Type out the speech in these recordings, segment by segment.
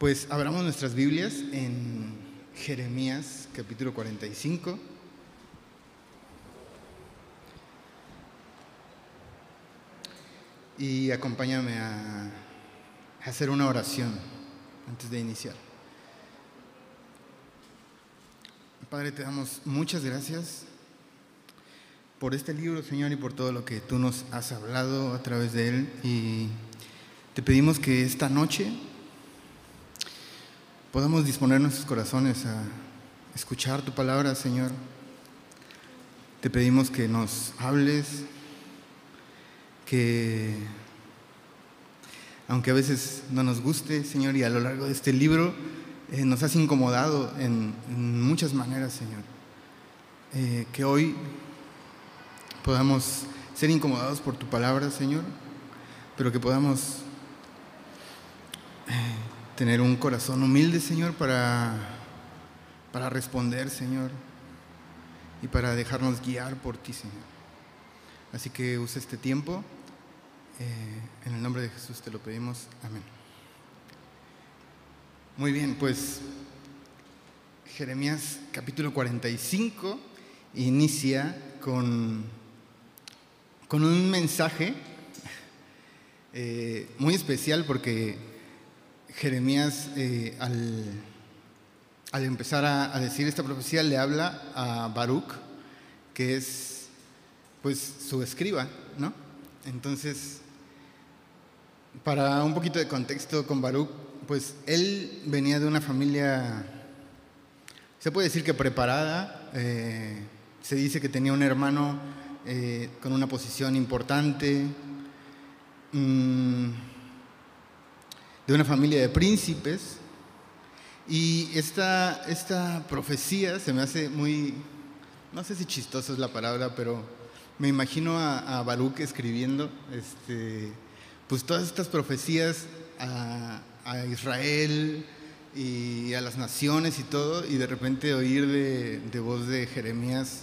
Pues abramos nuestras Biblias en Jeremías capítulo 45. Y acompáñame a hacer una oración antes de iniciar. Padre, te damos muchas gracias por este libro, Señor, y por todo lo que tú nos has hablado a través de él. Y te pedimos que esta noche podamos disponer nuestros corazones a escuchar tu palabra, Señor. Te pedimos que nos hables, que aunque a veces no nos guste, Señor, y a lo largo de este libro eh, nos has incomodado en, muchas maneras, Señor. Eh, que hoy podamos ser incomodados por tu palabra, Señor, pero que podamos eh, tener un corazón humilde, Señor, para, para responder, Señor, y para dejarnos guiar por ti, Señor. Así que usa este tiempo. Eh, en el nombre de Jesús te lo pedimos. Amén. Muy bien, pues Jeremías capítulo 45 inicia con, con un mensaje eh, muy especial porque Jeremías eh, al, al, empezar a, decir esta profecía le habla a Baruch, que es pues su escriba, ¿no? Entonces, para un poquito de contexto con Baruch, pues él venía de una familia, se puede decir que preparada, eh, se dice que tenía un hermano eh, con una posición importante, mmm, de una familia de príncipes, y esta, esta profecía se me hace muy, no sé si chistoso es la palabra, pero me imagino a, a Baruch escribiendo, este, pues todas estas profecías a, Israel y a las naciones y todo, y de repente oír de, de voz de Jeremías,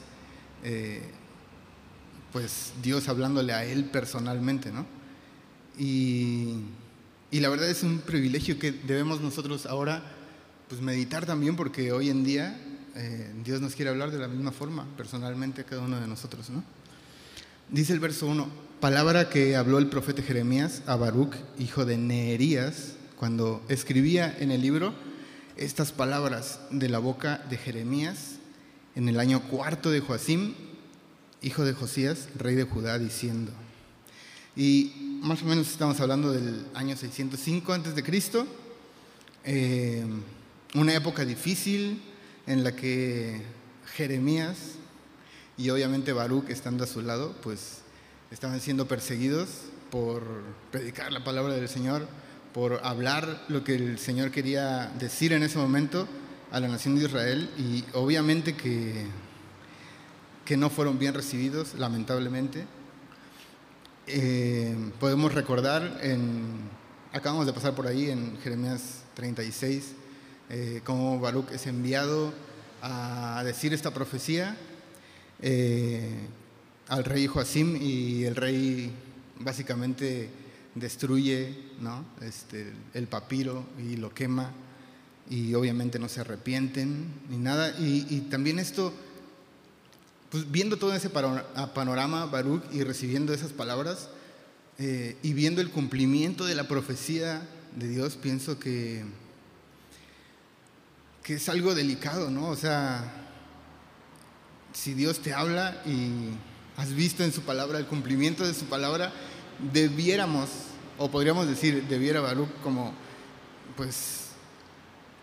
eh, pues Dios hablándole a él personalmente, ¿no? Y, y, la verdad es un privilegio que debemos nosotros ahora pues meditar también, porque hoy en día eh, Dios nos quiere hablar de la misma forma, personalmente a cada uno de nosotros, ¿no? Dice el verso 1, palabra que habló el profeta Jeremías a Baruch, hijo de Neerías, cuando escribía en el libro estas palabras de la boca de Jeremías en el año cuarto de Joacim, hijo de Josías, rey de Judá, diciendo. Y más o menos estamos hablando del año 605 antes de Cristo, eh, una época difícil en la que Jeremías y obviamente Baruch estando a su lado, pues estaban siendo perseguidos por predicar la palabra del Señor, por hablar lo que el Señor quería decir en ese momento a la nación de Israel y obviamente que, que no fueron bien recibidos, lamentablemente. Eh, podemos recordar, acabamos de pasar por ahí en Jeremías 36, eh, cómo Baruch es enviado a decir esta profecía eh, al rey Joacim y el rey básicamente destruye ¿no? este, el papiro y lo quema y obviamente no se arrepienten ni nada. Y también esto, pues viendo todo ese panorama, Baruch, y recibiendo esas palabras eh, y viendo el cumplimiento de la profecía de Dios, pienso que, que es algo delicado, ¿no? O sea, si Dios te habla y has visto en su palabra el cumplimiento de su palabra, debiéramos, o podríamos decir, debiera Baruch como, pues,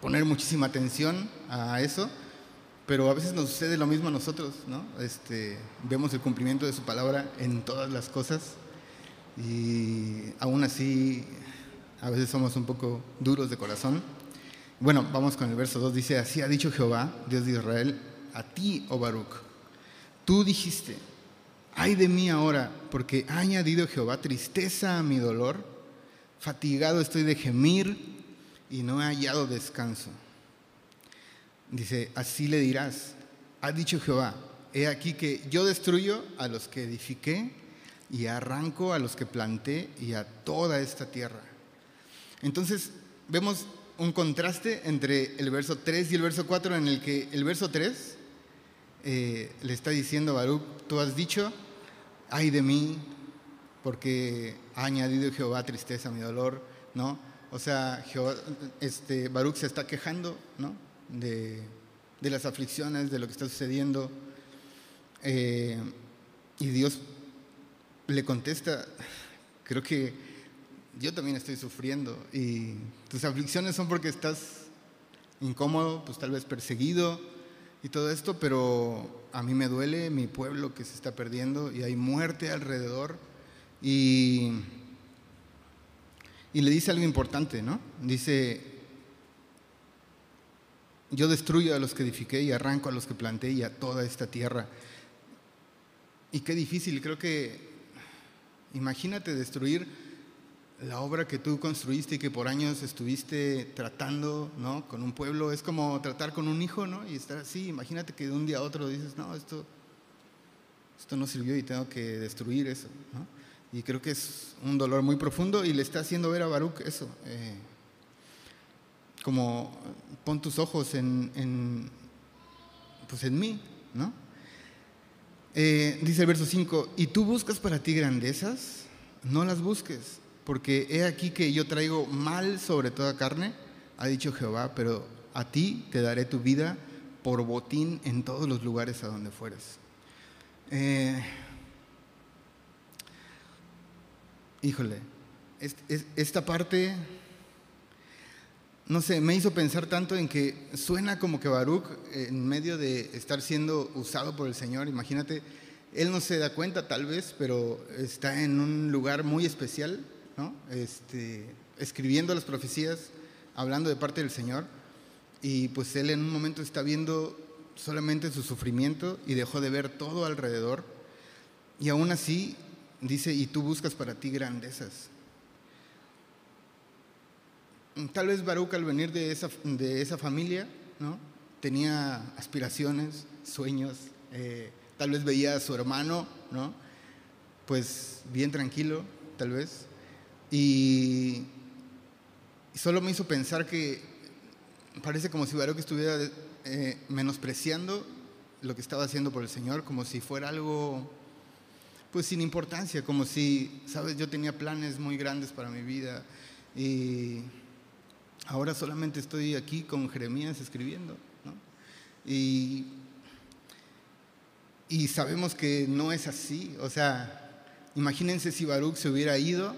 poner muchísima atención a eso, pero a veces nos sucede lo mismo a nosotros, ¿no? Este, vemos el cumplimiento de su palabra en todas las cosas y aún así a veces somos un poco duros de corazón. Bueno, vamos con el verso 2, dice, así ha dicho Jehová, Dios de Israel, a ti, oh Baruch, tú dijiste, ay de mí ahora, porque ha añadido Jehová tristeza a mi dolor, fatigado estoy de gemir y no he hallado descanso. Dice, así le dirás, ha dicho Jehová, he aquí que yo destruyo a los que edifiqué y arranco a los que planté y a toda esta tierra. Entonces vemos un contraste entre el verso 3 y el verso 4 en el que el verso 3 eh, le está diciendo a Baruch, tú has dicho, ay de mí, porque ha añadido Jehová tristeza a mi dolor, ¿no? O sea, este, Baruch se está quejando, ¿no? De, las aflicciones, de lo que está sucediendo. Eh, y Dios le contesta, creo que yo también estoy sufriendo y tus aflicciones son porque estás incómodo, pues tal vez perseguido y todo esto, pero a mí me duele mi pueblo que se está perdiendo y hay muerte alrededor y, y le dice algo importante, ¿no? Dice, yo destruyo a los que edifiqué y arranco a los que planté y a toda esta tierra. Y qué difícil, creo que imagínate destruir la obra que tú construiste y que por años estuviste tratando, ¿no? Con un pueblo, es como tratar con un hijo, ¿no? Y estar así, imagínate que de un día a otro dices, no, esto, esto no sirvió y tengo que destruir eso. Y creo que es un dolor muy profundo y le está haciendo ver a Baruch eso, eh, como pon tus ojos en, en, pues en mí, ¿no? Eh, dice el verso 5, y tú buscas para ti grandezas, no las busques porque he aquí que yo traigo mal sobre toda carne, ha dicho Jehová, pero a ti te daré tu vida por botín en todos los lugares a donde fueres. Eh, híjole, esta parte, no sé, me hizo pensar tanto en que suena como que Baruch, en medio de estar siendo usado por el Señor, imagínate, él no se da cuenta tal vez, pero está en un lugar muy especial este, escribiendo las profecías, hablando de parte del Señor, y pues él en un momento está viendo solamente su sufrimiento y dejó de ver todo alrededor, y aún así dice, y tú buscas para ti grandezas. Tal vez Baruch al venir de esa, de esa familia, ¿no? tenía aspiraciones, sueños, eh, tal vez veía a su hermano, ¿no? pues bien tranquilo, tal vez, y, solo me hizo pensar que parece como si Baruch estuviera eh, menospreciando lo que estaba haciendo por el Señor, como si fuera algo pues sin importancia, como si, sabes, yo tenía planes muy grandes para mi vida y ahora solamente estoy aquí con Jeremías escribiendo, Y, y sabemos que no es así, o sea, imagínense si Baruch se hubiera ido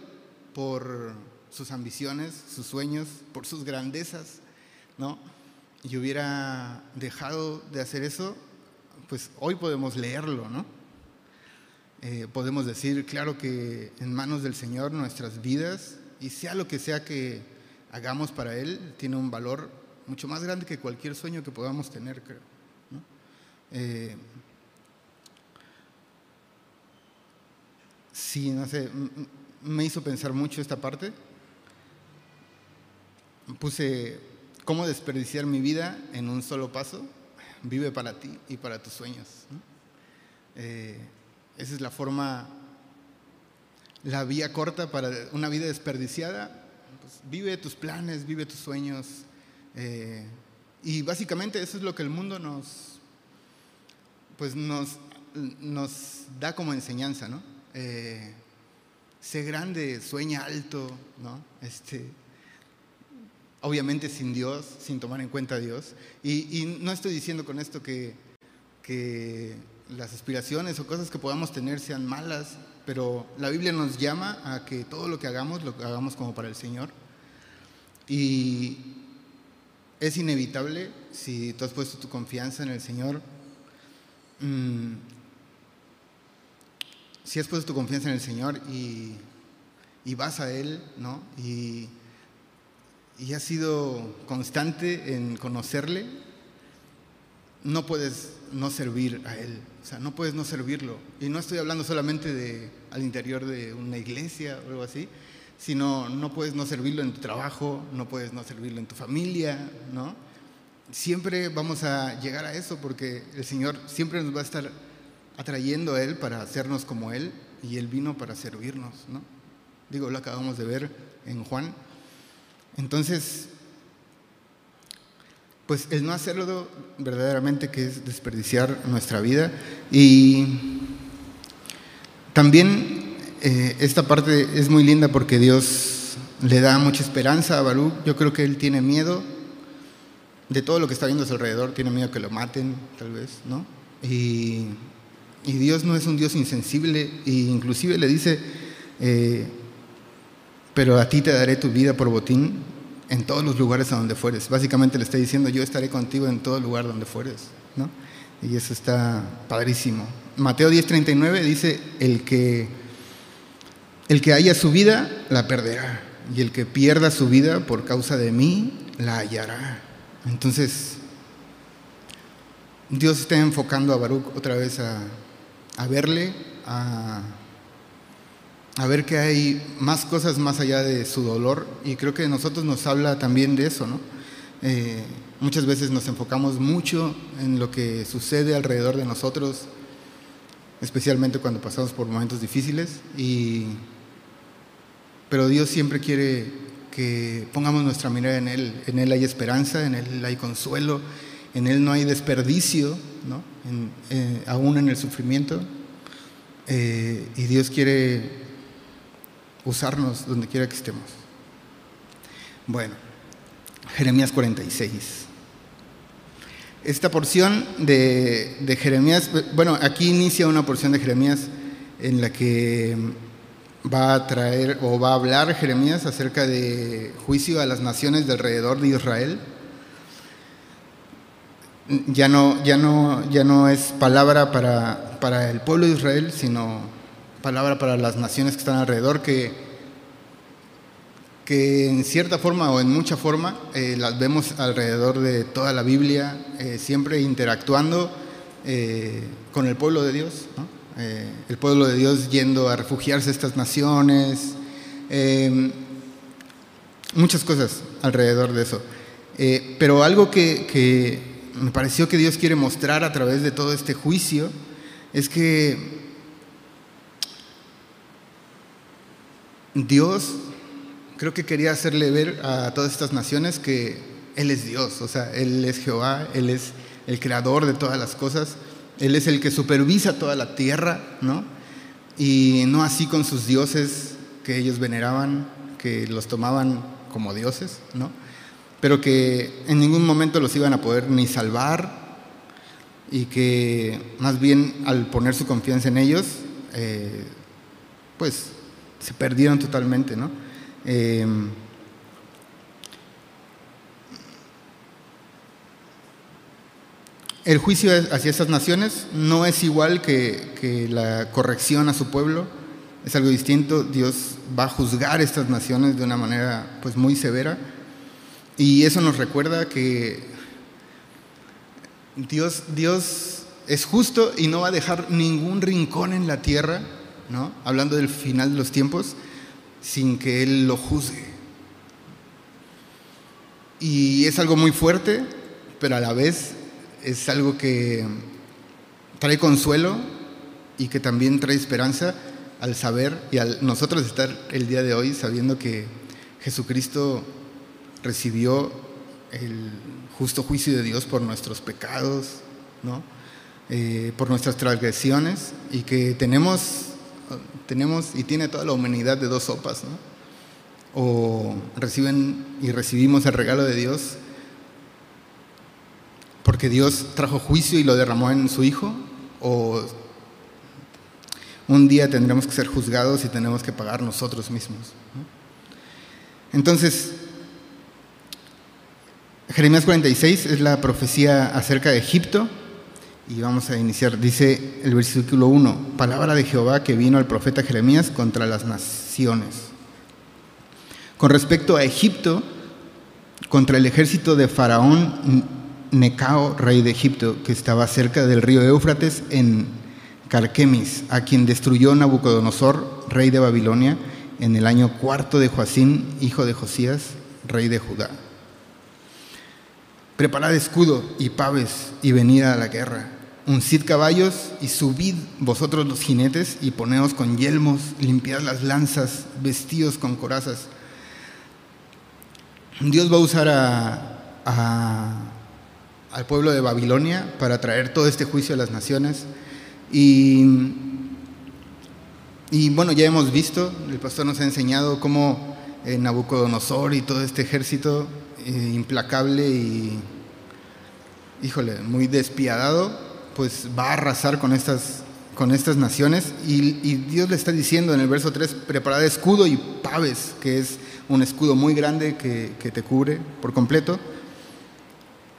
por sus ambiciones, sus sueños, por sus grandezas, ¿no? Y hubiera dejado de hacer eso, pues hoy podemos leerlo, ¿no? Eh, podemos decir, claro que en manos del Señor nuestras vidas, y sea lo que sea que hagamos para Él, tiene un valor mucho más grande que cualquier sueño que podamos tener, creo. Eh, sí, no sé, me hizo pensar mucho esta parte. Puse cómo desperdiciar mi vida en un solo paso. Vive para ti y para tus sueños. Eh, esa es la forma, la vía corta para una vida desperdiciada. Pues, vive tus planes, vive tus sueños. Eh, y básicamente eso es lo que el mundo nos, pues nos, nos da como enseñanza, ¿no? Eh, sé grande, sueña alto, ¿no? Este, obviamente sin Dios, sin tomar en cuenta a Dios. Y, no estoy diciendo con esto que, que las aspiraciones o cosas que podamos tener sean malas, pero la Biblia nos llama a que todo lo que hagamos lo hagamos como para el Señor. Y es inevitable, si tú has puesto tu confianza en el Señor, mm, si has puesto tu confianza en el Señor y, vas a Él, ¿no? Y, y has sido constante en conocerle, no puedes no servir a Él, o sea, no puedes no servirlo. Y no estoy hablando solamente de al interior de una iglesia o algo así, sino no puedes no servirlo en tu trabajo, no puedes no servirlo en tu familia, ¿no? Siempre vamos a llegar a eso porque el Señor siempre nos va a estar atrayendo a Él para hacernos como Él y Él vino para servirnos, ¿no? Digo, lo acabamos de ver en Juan. Entonces, pues el no hacerlo verdaderamente que es desperdiciar nuestra vida. Y también eh, esta parte es muy linda porque Dios le da mucha esperanza a Baruch. Yo creo que él tiene miedo de todo lo que está viendo a su alrededor, tiene miedo que lo maten, tal vez, ¿no? Y, Dios no es un Dios insensible, e inclusive le dice, eh, pero a ti te daré tu vida por botín en todos los lugares a donde fueres. Básicamente le está diciendo, yo estaré contigo en todo lugar donde fueres. ¿no? Y eso está padrísimo. Mateo 10:39 dice, el que, el que haya su vida, la perderá. Y el que pierda su vida por causa de mí, la hallará. Entonces, Dios está enfocando a Baruch otra vez a, a verle, a a ver que hay más cosas más allá de su dolor y creo que nosotros nos habla también de eso, ¿no? Eh, muchas veces nos enfocamos mucho en lo que sucede alrededor de nosotros, especialmente cuando pasamos por momentos difíciles, y, pero Dios siempre quiere que pongamos nuestra mirada en Él, en Él hay esperanza, en Él hay consuelo, en Él no hay desperdicio, ¿no? Eh, aún en el sufrimiento, eh, y Dios quiere usarnos donde quiera que estemos. Bueno, Jeremías 46. Esta porción de, Jeremías, bueno, aquí inicia una porción de Jeremías en la que va a traer o va a hablar Jeremías acerca de juicio a las naciones de alrededor de Israel. Ya no, ya no, ya no es palabra para, para el pueblo de Israel, sino palabra para las naciones que están alrededor, que, que en cierta forma o en mucha forma eh, las vemos alrededor de toda la Biblia, eh, siempre interactuando eh, con el pueblo de Dios, el pueblo de Dios yendo a refugiarse a estas naciones, muchas cosas alrededor de eso. pero algo que, que me pareció que Dios quiere mostrar a través de todo este juicio es que Dios creo que quería hacerle ver a todas estas naciones que Él es Dios, o sea, Él es Jehová, Él es el creador de todas las cosas, Él es el que supervisa toda la tierra, ¿no? Y no así con sus dioses que ellos veneraban, que los tomaban como dioses, ¿no? Pero que en ningún momento los iban a poder ni salvar y que más bien al poner su confianza en ellos, eh, pues se perdieron totalmente, ¿no? Em, el juicio hacia esas naciones no es igual que, la corrección a su pueblo, es algo distinto. Dios va a juzgar estas naciones de una manera pues muy severa y eso nos recuerda que Dios, Dios es justo y no va a dejar ningún rincón en la tierra hablando del final de los tiempos, sin que Él lo juzgue. Y es algo muy fuerte, pero a la vez es algo que trae consuelo y que también trae esperanza al saber y al nosotros estar el día de hoy sabiendo que Jesucristo recibió el justo juicio de Dios por nuestros pecados, ¿no? Eh, por nuestras transgresiones y que tenemos tenemos y tiene toda la humanidad de dos sopas, ¿no? O reciben y recibimos el regalo de Dios porque Dios trajo juicio y lo derramó en su Hijo, o un día tendremos que ser juzgados y tenemos que pagar nosotros mismos. Entonces, Jeremías 46 es la profecía acerca de Egipto y vamos a iniciar. Dice el versículo 1, palabra de Jehová que vino al profeta Jeremías contra las naciones. Con respecto a Egipto, contra el ejército de Faraón Necao, rey de Egipto, que estaba cerca del río Éufrates en Carquemis, a quien destruyó Nabucodonosor, rey de Babilonia, en el año cuarto de Joacín, hijo de Josías, rey de Judá. Preparad escudo y paves y venid a la guerra uncid caballos y subid vosotros los jinetes y poneos con yelmos, limpiad las lanzas, vestidos con corazas. Dios va a usar al pueblo de Babilonia para traer todo este juicio a las naciones. Y, y bueno, ya hemos visto, el pastor nos ha enseñado cómo eh, Nabucodonosor y todo este ejército eh, implacable y, híjole, muy despiadado, pues va a arrasar con estas, con estas naciones. Y, Dios le está diciendo en el verso 3, preparad escudo y paves, que es un escudo muy grande que, que te cubre por completo.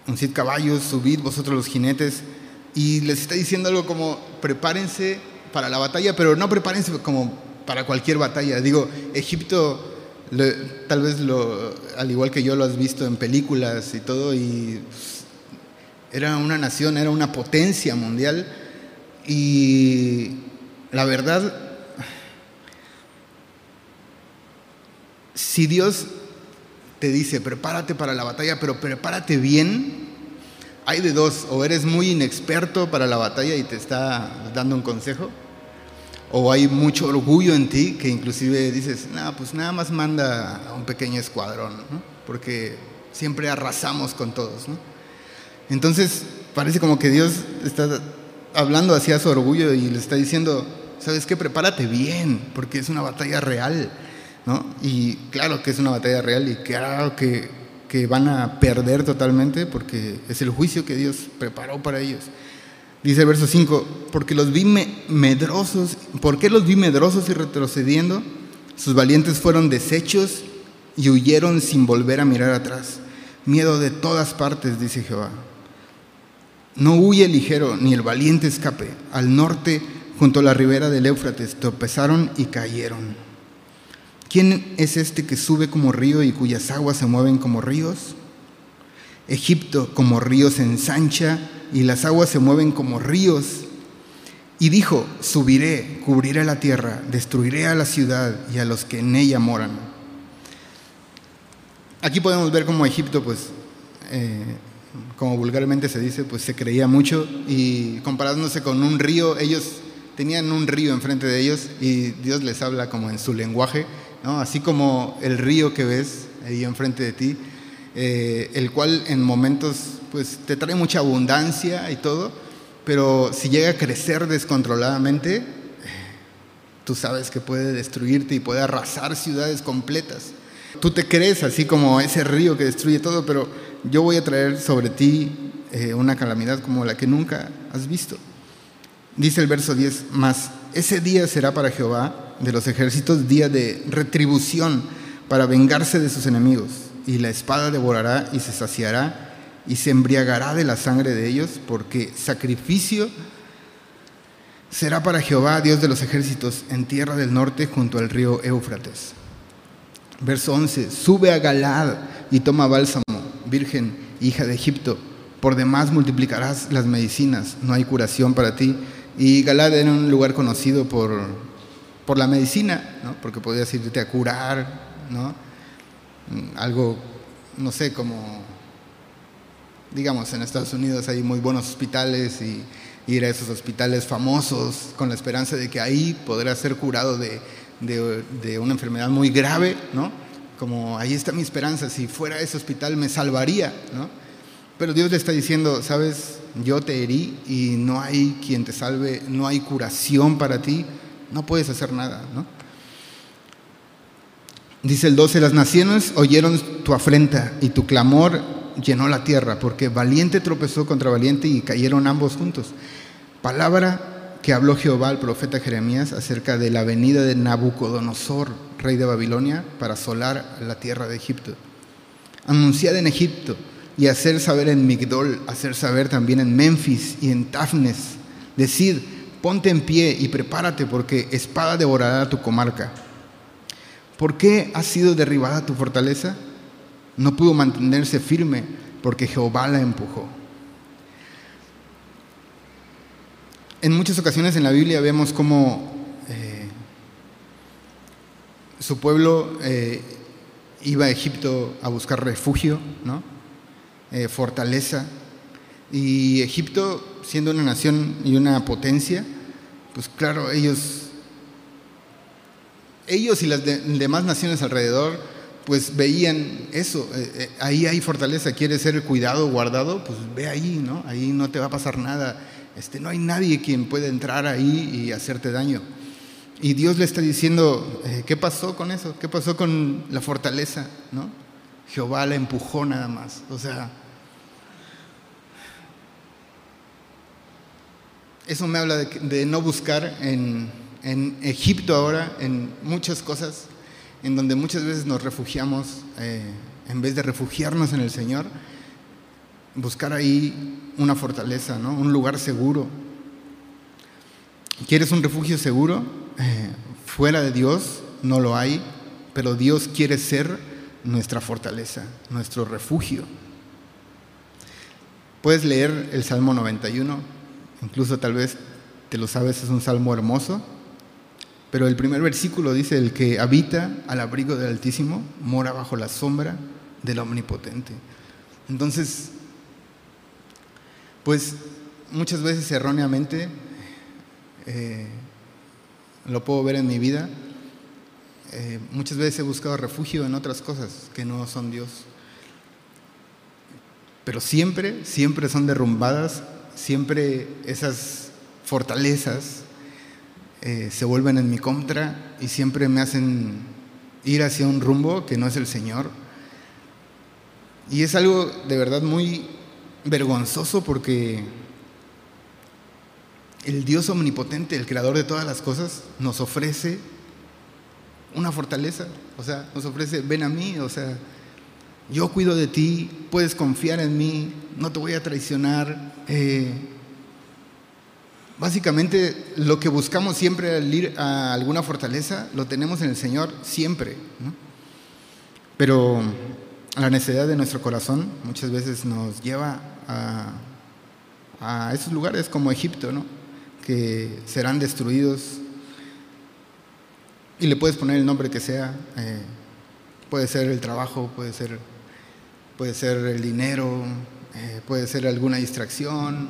Uncid caballos, subid vosotros los jinetes. Y les está diciendo algo como, prepárense para la batalla, pero no prepárense como para cualquier batalla. Digo, Egipto, tal vez lo, al igual que yo lo has visto en películas y todo, y era una nación, era una potencia mundial. Y la verdad, si Dios te dice, prepárate para la batalla, pero prepárate bien, hay de dos, o eres muy inexperto para la batalla y te está dando un consejo, o hay mucho orgullo en ti que inclusive dices, nada, pues nada más manda a un pequeño escuadrón, porque siempre arrasamos con todos. ¿no? Entonces parece como que Dios está hablando hacia su orgullo y le está diciendo, ¿sabes qué? Prepárate bien, porque es una batalla real. ¿no? Y claro que es una batalla real y claro que, que van a perder totalmente porque es el juicio que Dios preparó para ellos. Dice el verso 5, porque los vi medrosos, ¿por qué los vi medrosos y retrocediendo? Sus valientes fueron deshechos y huyeron sin volver a mirar atrás. Miedo de todas partes, dice Jehová. No huye ligero ni el valiente escape. Al norte, junto a la ribera del Éufrates, tropezaron y cayeron. ¿Quién es este que sube como río y cuyas aguas se mueven como ríos? Egipto como río se ensancha y las aguas se mueven como ríos. Y dijo, subiré, cubriré la tierra, destruiré a la ciudad y a los que en ella moran. Aquí podemos ver cómo Egipto, pues, eh, como vulgarmente se dice, pues se creía mucho y comparándose con un río, ellos tenían un río enfrente de ellos y Dios les habla como en su lenguaje así como el río que ves ahí enfrente de ti, eh, el cual en momentos pues, te trae mucha abundancia y todo, pero si llega a crecer descontroladamente, tú sabes que puede destruirte y puede arrasar ciudades completas. Tú te crees así como ese río que destruye todo, pero yo voy a traer sobre ti eh, una calamidad como la que nunca has visto. Dice el verso 10, más ese día será para Jehová de los ejércitos día de retribución para vengarse de sus enemigos, y la espada devorará y se saciará y se embriagará de la sangre de ellos, porque sacrificio será para Jehová, Dios de los ejércitos, en tierra del norte junto al río Éufrates. Verso 11, sube a Galad y toma bálsamo, virgen, hija de Egipto, por demás multiplicarás las medicinas, no hay curación para ti. Y Galad era un lugar conocido por por la medicina, ¿no? porque podías irte a curar, ¿no? Mm, algo, no sé, como, digamos, en Estados Unidos hay muy buenos hospitales y ir a esos hospitales famosos con la esperanza de que ahí podrás ser curado de, de, una enfermedad muy grave, ¿no? Como ahí está mi esperanza, si fuera ese hospital me salvaría, ¿no? Pero Dios le está diciendo, sabes, yo te herí y no hay quien te salve, no hay curación para ti, no puedes hacer nada, ¿no? Dice el 12, las naciones oyeron tu afrenta y tu clamor llenó la tierra, porque valiente tropezó contra valiente y cayeron ambos juntos. Palabra que habló Jehová al profeta Jeremías acerca de la venida de Nabucodonosor, rey de Babilonia, para asolar la tierra de Egipto. Anunciad en Egipto y hacer saber en Migdol, hacer saber también en Memphis y en Tafnes. Decid, ponte en pie y prepárate porque espada devorará tu comarca. ¿Por qué ha sido derribada tu fortaleza? No pudo mantenerse firme porque Jehová la empujó. En muchas ocasiones en la Biblia vemos cómo su pueblo eh, iba a Egipto a buscar refugio, ¿no? Eh, fortaleza. Y Egipto siendo una nación y una potencia, pues claro, ellos, ellos y las demás naciones alrededor pues veían eso, eh, ahí hay fortaleza, quieres ser cuidado, guardado, pues ve ahí, ¿no? Ahí no te va a pasar nada, este, no hay nadie quien pueda entrar ahí y hacerte daño. Y Dios le está diciendo, eh, ¿qué pasó con eso? ¿Qué pasó con la fortaleza? ¿no? Jehová la empujó nada más. O sea, eso me habla de, no buscar en, Egipto ahora, en muchas cosas, en donde muchas veces nos refugiamos, eh, en vez de refugiarnos en el Señor, buscar ahí una fortaleza, ¿no? un lugar seguro. ¿Quieres un refugio seguro? Eh, fuera de Dios no lo hay, pero Dios quiere ser nuestra fortaleza, nuestro refugio. Puedes leer el Salmo 91, incluso tal vez te lo sabes, es un salmo hermoso, pero el primer versículo dice, el que habita al abrigo del Altísimo mora bajo la sombra del Omnipotente. Entonces, pues muchas veces erróneamente eh, lo puedo ver en mi vida. Eh, muchas veces he buscado refugio en otras cosas que no son Dios. Pero siempre, siempre son derrumbadas, siempre esas fortalezas eh, se vuelven en mi contra y siempre me hacen ir hacia un rumbo que no es el Señor. Y es algo de verdad muy vergonzoso porque el Dios omnipotente, el creador de todas las cosas, nos ofrece una fortaleza, o sea, nos ofrece, ven a mí, o sea, yo cuido de ti, puedes confiar en mí, no te voy a traicionar. Eh, básicamente lo que buscamos siempre al ir a alguna fortaleza, lo tenemos en el Señor siempre. Pero la necesidad de nuestro corazón muchas veces nos lleva a, a esos lugares como Egipto, ¿no? Que serán destruidos. Y le puedes poner el nombre que sea. Eh, puede ser el trabajo, puede ser, puede ser el dinero, eh, puede ser alguna distracción,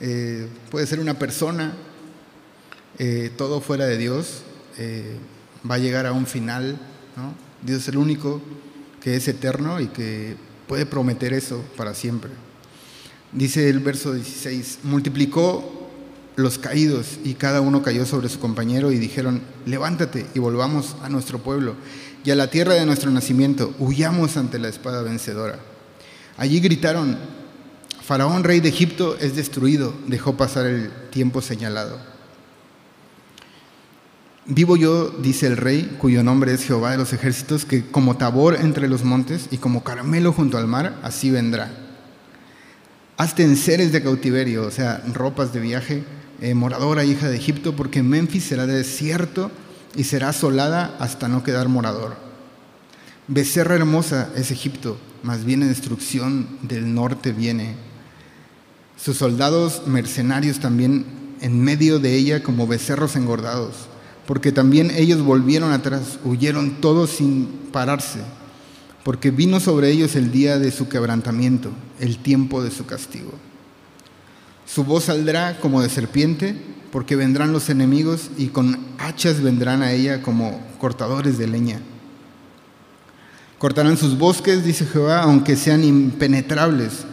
eh, puede ser una persona. todo fuera de Dios va a llegar a un final. Dios es el único que es eterno y que puede prometer eso para siempre. Dice el verso 16, multiplicó los caídos y cada uno cayó sobre su compañero y dijeron, levántate y volvamos a nuestro pueblo y a la tierra de nuestro nacimiento, huyamos ante la espada vencedora. Allí gritaron, Faraón, rey de Egipto, es destruido, dejó pasar el tiempo señalado. Vivo yo, dice el rey, cuyo nombre es Jehová de los ejércitos, que como tabor entre los montes y como caramelo junto al mar, así vendrá. Hazte en seres de cautiverio, o sea, ropas de viaje, eh, moradora hija de Egipto, porque Memphis será desierto y será asolada hasta no quedar morador. Becerra hermosa es Egipto, más viene destrucción del norte viene. Sus soldados mercenarios también en medio de ella como becerros engordados, porque también ellos volvieron atrás, huyeron todos sin pararse, porque vino sobre ellos el día de su quebrantamiento, el tiempo de su castigo. Su voz saldrá como de serpiente, porque vendrán los enemigos y con hachas vendrán a ella como cortadores de leña. Cortarán sus bosques, dice Jehová, aunque sean impenetrables,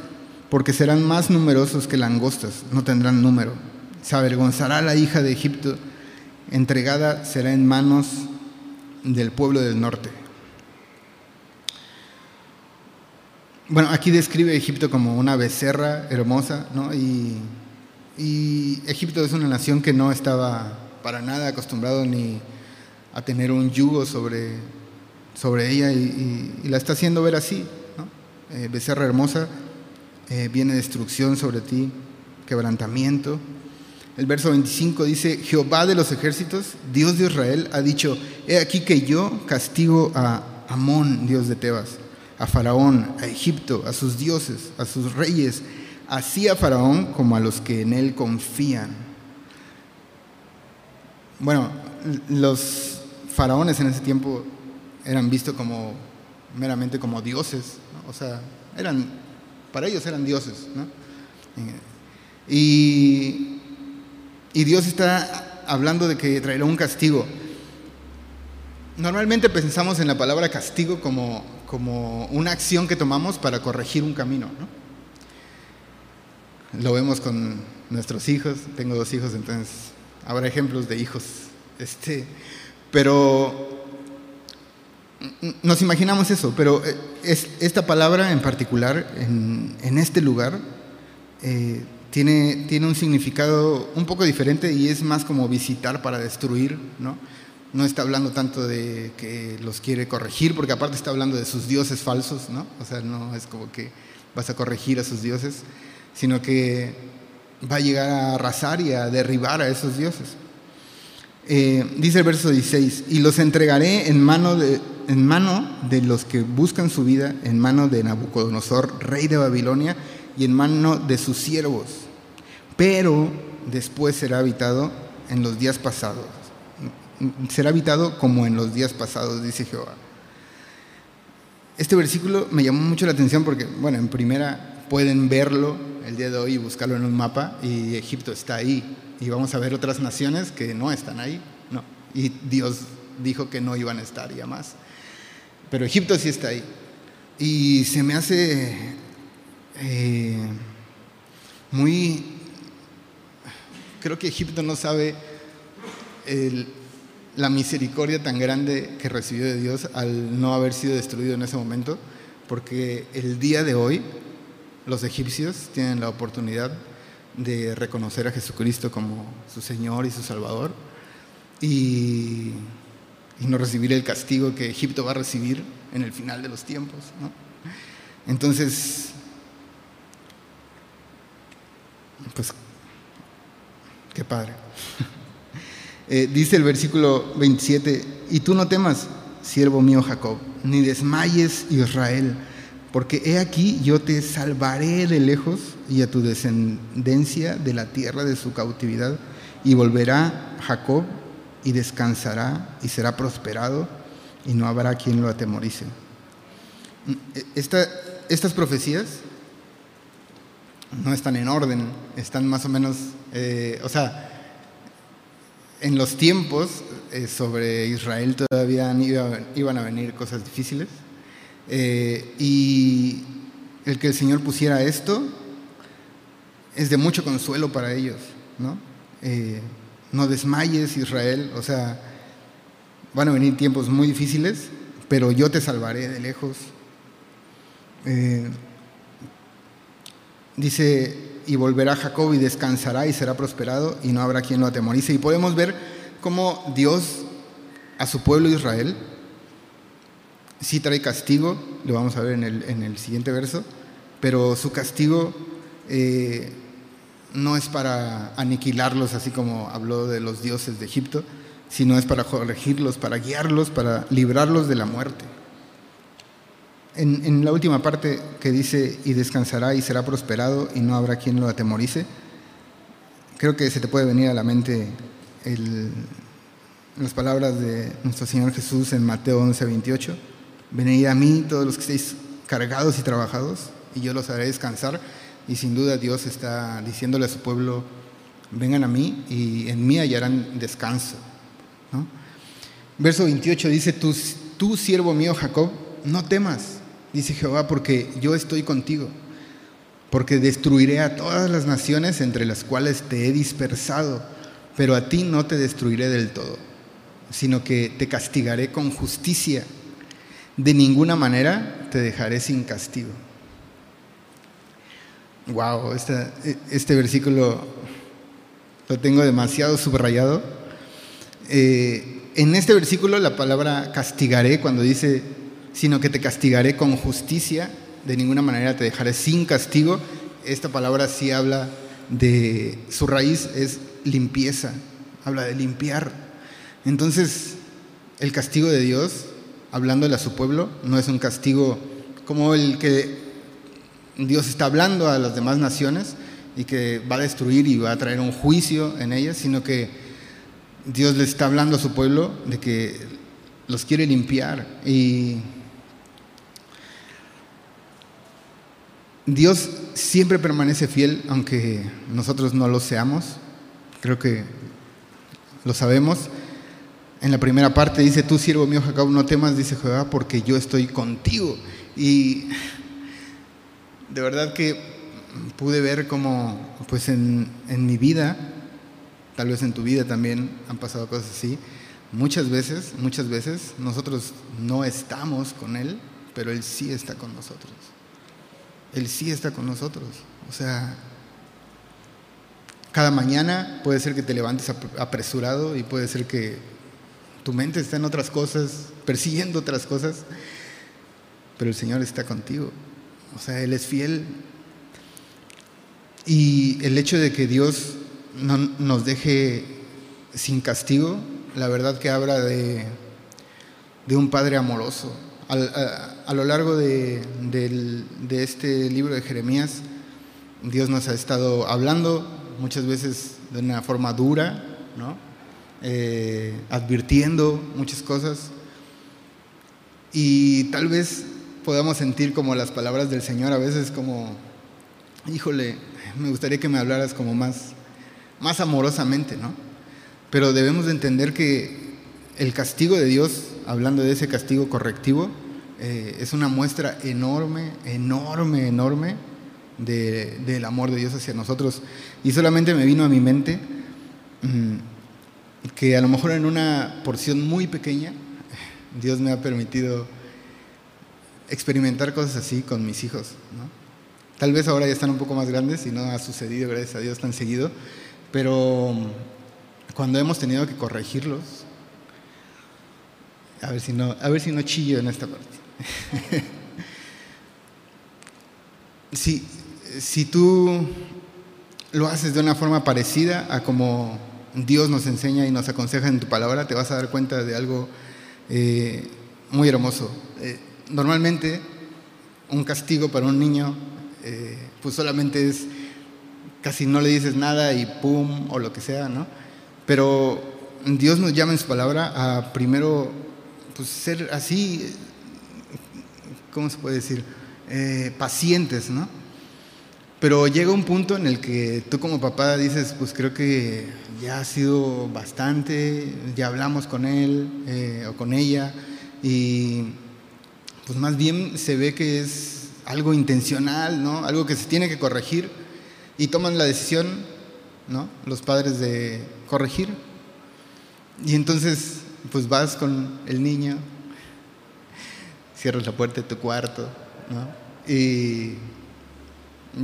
porque serán más numerosos que langostas, no tendrán número. Se avergonzará la hija de Egipto, entregada será en manos del pueblo del norte. Bueno, aquí describe Egipto como una becerra hermosa, ¿no? Y, Egipto es una nación que no estaba para nada acostumbrado ni a tener un yugo sobre, sobre ella y, la está haciendo ver así, ¿no? Eh, becerra hermosa, eh, viene destrucción sobre ti, quebrantamiento. El verso 25 dice, Jehová de los ejércitos, Dios de Israel, ha dicho, he aquí que yo castigo a Amón, Dios de Tebas a Faraón, a Egipto, a sus dioses, a sus reyes, así a Faraón como a los que en él confían. Bueno, los faraones en ese tiempo eran vistos como meramente como dioses, o sea, eran, para ellos eran dioses. ¿no? Y, y Dios está hablando de que traerá un castigo. Normalmente pensamos en la palabra castigo como, como una acción que tomamos para corregir un camino. ¿no? Lo vemos con nuestros hijos, tengo dos hijos, entonces habrá ejemplos de hijos. Este, pero nos imaginamos eso, pero eh, es, esta palabra en particular, en, en este lugar, eh, tiene, tiene un significado un poco diferente y es más como visitar para destruir, ¿no? No está hablando tanto de que los quiere corregir, porque aparte está hablando de sus dioses falsos, ¿no? O sea, no es como que vas a corregir a sus dioses, sino que va a llegar a arrasar y a derribar a esos dioses. Eh, dice el verso 16, y los entregaré en mano, de, en mano de los que buscan su vida, en mano de Nabucodonosor, rey de Babilonia, y en mano de sus siervos, pero después será habitado en los días pasados. Será habitado como en los días pasados, dice Jehová. Este versículo me llamó mucho la atención porque, bueno, en primera pueden verlo el día de hoy y buscarlo en un mapa y Egipto está ahí y vamos a ver otras naciones que no están ahí, no. Y Dios dijo que no iban a estar ya más. Pero Egipto sí está ahí. Y se me hace eh, muy... Creo que Egipto no sabe la misericordia tan grande que recibió de Dios al no haber sido destruido en ese momento, porque el día de hoy los egipcios tienen la oportunidad de reconocer a Jesucristo como su Señor y su Salvador y, no recibir el castigo que Egipto va a recibir en el final de los tiempos. Entonces, pues, qué padre. Eh, dice el versículo 27, y tú no temas, siervo mío Jacob, ni desmayes Israel, porque he aquí yo te salvaré de lejos y a tu descendencia de la tierra de su cautividad, y volverá Jacob y descansará y será prosperado, y no habrá quien lo atemorice. estas profecías no están en orden, están más o menos, eh, o sea, en los tiempos eh, sobre Israel todavía iban a venir cosas difíciles eh, y el que el Señor pusiera esto es de mucho consuelo para ellos, ¿no? no desmayes Israel, o sea, van a venir tiempos muy difíciles, pero yo te salvaré de lejos. Dice, y volverá Jacob y descansará y será prosperado y no habrá quien lo atemorice. Y podemos ver cómo Dios a su pueblo Israel sí trae castigo, lo vamos a ver en el, siguiente verso, pero su castigo eh, no es para aniquilarlos, así como habló de los dioses de Egipto, sino es para corregirlos, para guiarlos, para librarlos de la muerte en, la última parte que dice, y descansará y será prosperado y no habrá quien lo atemorice, creo que se te puede venir a la mente las palabras de nuestro Señor Jesús en Mateo 11, 28. Venid a mí todos los que estéis cargados y trabajados, y yo los haré descansar. Y sin duda Dios está diciéndole a su pueblo, vengan a mí y en mí hallarán descanso. Verso 28 dice, tú, tú siervo mío Jacob, no temas dice Jehová, porque yo estoy contigo, porque destruiré a todas las naciones entre las cuales te he dispersado, pero a ti no te destruiré del todo, sino que te castigaré con justicia. De ninguna manera te dejaré sin castigo. Wow, este, este versículo lo tengo demasiado subrayado. Eh, en este versículo la palabra castigaré, cuando dice sino que te castigaré con justicia, de ninguna manera te dejaré sin castigo. Esta palabra sí habla de, su raíz es limpieza, habla de limpiar. Entonces, el castigo de Dios, hablándole a su pueblo, no es un castigo como el que Dios está hablando a las demás naciones y que va a destruir y va a traer un juicio en ellas, sino que Dios le está hablando a su pueblo de que los quiere limpiar y Dios siempre permanece fiel, aunque nosotros no lo seamos. Creo que lo sabemos. En la primera parte dice, tú siervo mío Jacob, no temas, dice Jehová, porque yo estoy contigo. Y de verdad que pude ver como, pues en, en mi vida, tal vez en tu vida también han pasado cosas así, muchas veces, muchas veces nosotros no estamos con Él, pero Él sí está con nosotros. Él sí está con nosotros. O sea, cada mañana puede ser que te levantes apresurado y puede ser que tu mente está en otras cosas, persiguiendo otras cosas, pero el Señor está contigo. O sea, Él es fiel. Y el hecho de que Dios no nos deje sin castigo, la verdad que habla de, de un Padre amoroso. a, lo largo de, de este libro de Jeremías, Dios nos ha estado hablando muchas veces de una forma dura, ¿no? Eh, advirtiendo muchas cosas. Y tal vez podamos sentir como las palabras del Señor a veces como, híjole, me gustaría que me hablaras como más, más amorosamente, ¿no? Pero debemos de entender que el castigo de Dios, hablando de ese castigo correctivo, eh, es una muestra enorme, enorme, enorme del amor de Dios hacia nosotros. Y solamente me vino a mi mente mm, que a lo mejor en una porción muy pequeña, Dios me ha permitido experimentar cosas así con mis hijos. Tal vez ahora ya están un poco más grandes y no ha sucedido, gracias a Dios, tan seguido, pero mm, cuando hemos tenido que corregirlos, a ver si no, a ver si no chillo en esta parte. sí, si tú lo haces de una forma parecida a como Dios nos enseña y nos aconseja en tu palabra, te vas a dar cuenta de algo eh, muy hermoso. Eh, normalmente un castigo para un niño, eh, pues solamente es casi no le dices nada y pum, o lo que sea, ¿no? Pero Dios nos llama en su palabra a primero pues, ser así, ¿cómo se puede decir? pacientes, ¿no? Pero llega un punto en el que tú como papá dices, pues creo que ya ha sido bastante, ya hablamos con él eh, o con ella y pues más bien se ve que es algo intencional, ¿no? Algo que se tiene que corregir y toman la decisión, ¿no? Los padres de corregir. Y entonces pues vas con el niño, cierras la puerta de tu cuarto, ¿no? Y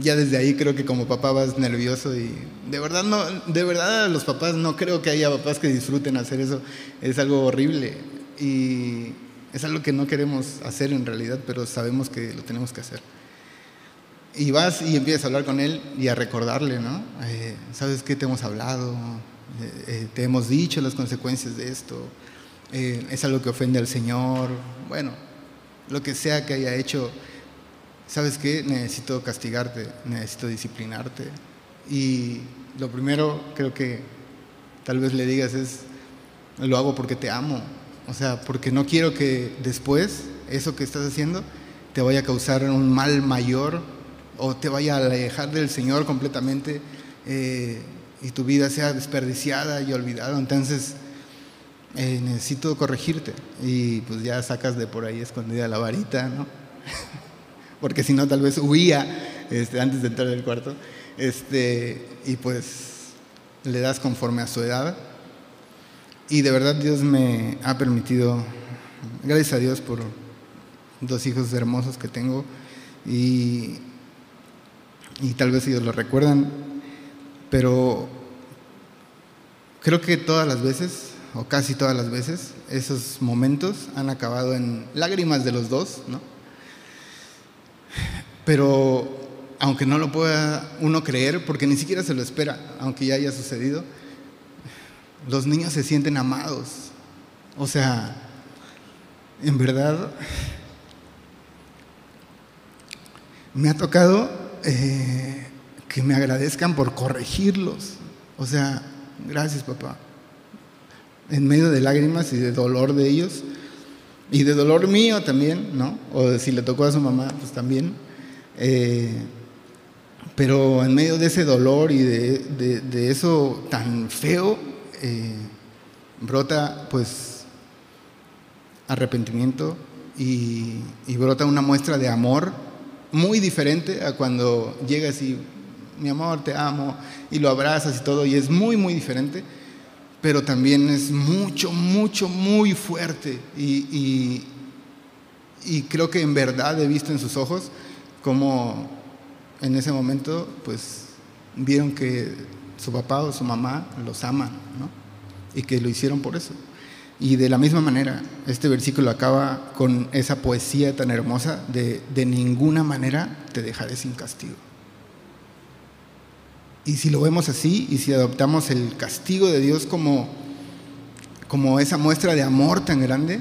ya desde ahí creo que como papá vas nervioso y de verdad no, de verdad los papás no creo que haya papás que disfruten hacer eso, es algo horrible y es algo que no queremos hacer en realidad, pero sabemos que lo tenemos que hacer. Y vas y empiezas a hablar con él y a recordarle, ¿no? Eh, ¿Sabes qué te hemos hablado? Eh, eh, te hemos dicho las consecuencias de esto. es algo que ofende al Señor. Bueno, lo que sea que haya hecho ¿sabes qué? Necesito castigarte, necesito disciplinarte. Y lo primero creo que tal vez le digas es, lo hago porque te amo. O sea, porque no quiero que después eso que estás haciendo te vaya a causar un mal mayor o te vaya a alejar del Señor completamente eh, y tu vida sea desperdiciada y olvidada. Entonces, eh, necesito corregirte. Y pues ya sacas de por ahí escondida la varita, ¿no? porque si no tal vez huía este, antes de entrar al cuarto, este, y pues le das conforme a su edad. Y de verdad Dios me ha permitido, gracias a Dios por dos hijos hermosos que tengo, y, y tal vez ellos lo recuerdan, pero creo que todas las veces, o casi todas las veces, esos momentos han acabado en lágrimas de los dos, ¿no? Pero aunque no lo pueda uno creer, porque ni siquiera se lo espera, aunque ya haya sucedido, los niños se sienten amados. O sea, en verdad, me ha tocado eh, que me agradezcan por corregirlos. O sea, gracias papá. En medio de lágrimas y de dolor de ellos, y de dolor mío también, ¿no? O si le tocó a su mamá, pues también. Eh, pero en medio de ese dolor y de, eso tan feo, eh, brota pues arrepentimiento y, y brota una muestra de amor muy diferente a cuando llegas y mi amor, te amo, y lo abrazas y todo, y es muy, muy diferente, pero también es mucho, mucho, muy fuerte. Y, y, creo que en verdad he visto en sus ojos como en ese momento, pues, vieron que su papá o su mamá los aman, ¿no? Y que lo hicieron por eso. Y de la misma manera, este versículo acaba con esa poesía tan hermosa de de ninguna manera te dejaré sin castigo. Y si lo vemos así y si adoptamos el castigo de Dios como, como esa muestra de amor tan grande,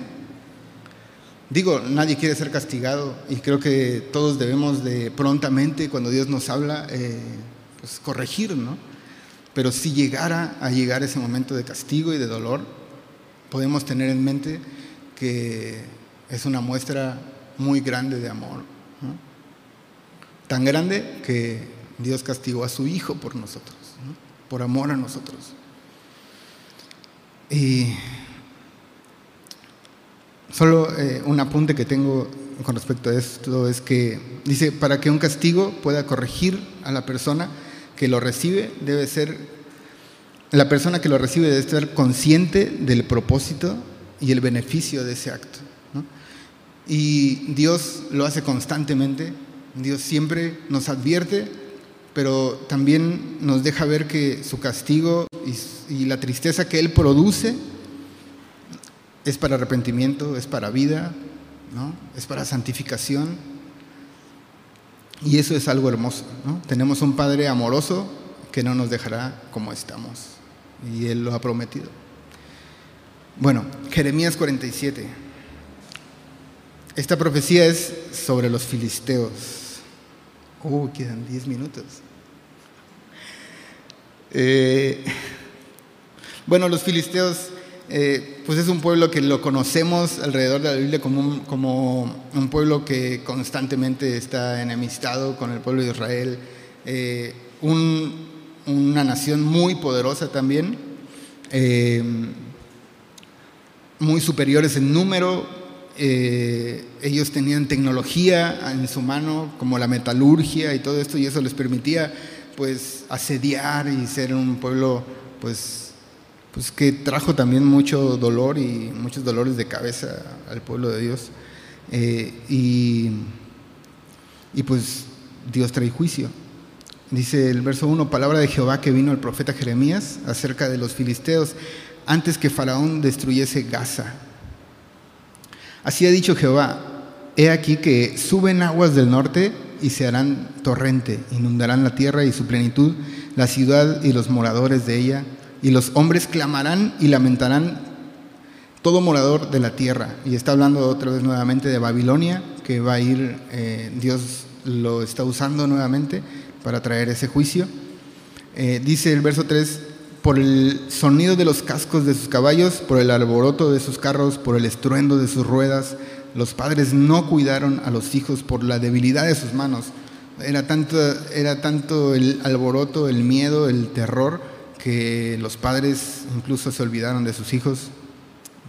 digo, nadie quiere ser castigado y creo que todos debemos de prontamente, cuando Dios nos habla, eh, pues corregir, ¿no? Pero si llegara a llegar ese momento de castigo y de dolor, podemos tener en mente que es una muestra muy grande de amor. Tan grande que Dios castigó a su Hijo por nosotros, por amor a nosotros. Y solo eh, un apunte que tengo con respecto a esto es que dice, para que un castigo pueda corregir a la persona que lo recibe, debe ser, la persona que lo recibe debe estar consciente del propósito y el beneficio de ese acto. Y Dios lo hace constantemente, Dios siempre nos advierte, pero también nos deja ver que su castigo y, la tristeza que Él produce es para arrepentimiento, es para vida, ¿no? es para santificación. Y eso es algo hermoso. Tenemos un Padre amoroso que no nos dejará como estamos. Y Él lo ha prometido. Bueno, Jeremías 47. Esta profecía es sobre los filisteos. Uh, quedan 10 minutos. Eh, bueno, los filisteos, eh, pues es un pueblo que lo conocemos alrededor de la Biblia como un, pueblo que constantemente está enemistado con el pueblo de Israel, eh, una nación muy poderosa también, muy superiores en número, eh, ellos tenían tecnología en su mano, como la metalurgia y todo esto, y eso les permitía pues asediar y ser un pueblo pues, pues que trajo también mucho dolor y muchos dolores de cabeza al pueblo de Dios. Eh, y, y pues Dios trae juicio. Dice el verso 1, palabra de Jehová que vino al profeta Jeremías acerca de los filisteos antes que Faraón destruyese Gaza. Así ha dicho Jehová, he aquí que suben aguas del norte y se harán torrente, inundarán la tierra y su plenitud, la ciudad y los moradores de ella, y los hombres clamarán y lamentarán todo morador de la tierra. Y está hablando otra vez nuevamente de Babilonia, que va a ir, eh, Dios lo está usando nuevamente para traer ese juicio. Eh, dice el verso 3, por el sonido de los cascos de sus caballos, por el alboroto de sus carros, por el estruendo de sus ruedas. Los padres no cuidaron a los hijos por la debilidad de sus manos. Era tanto, era tanto el alboroto, el miedo, el terror, que los padres incluso se olvidaron de sus hijos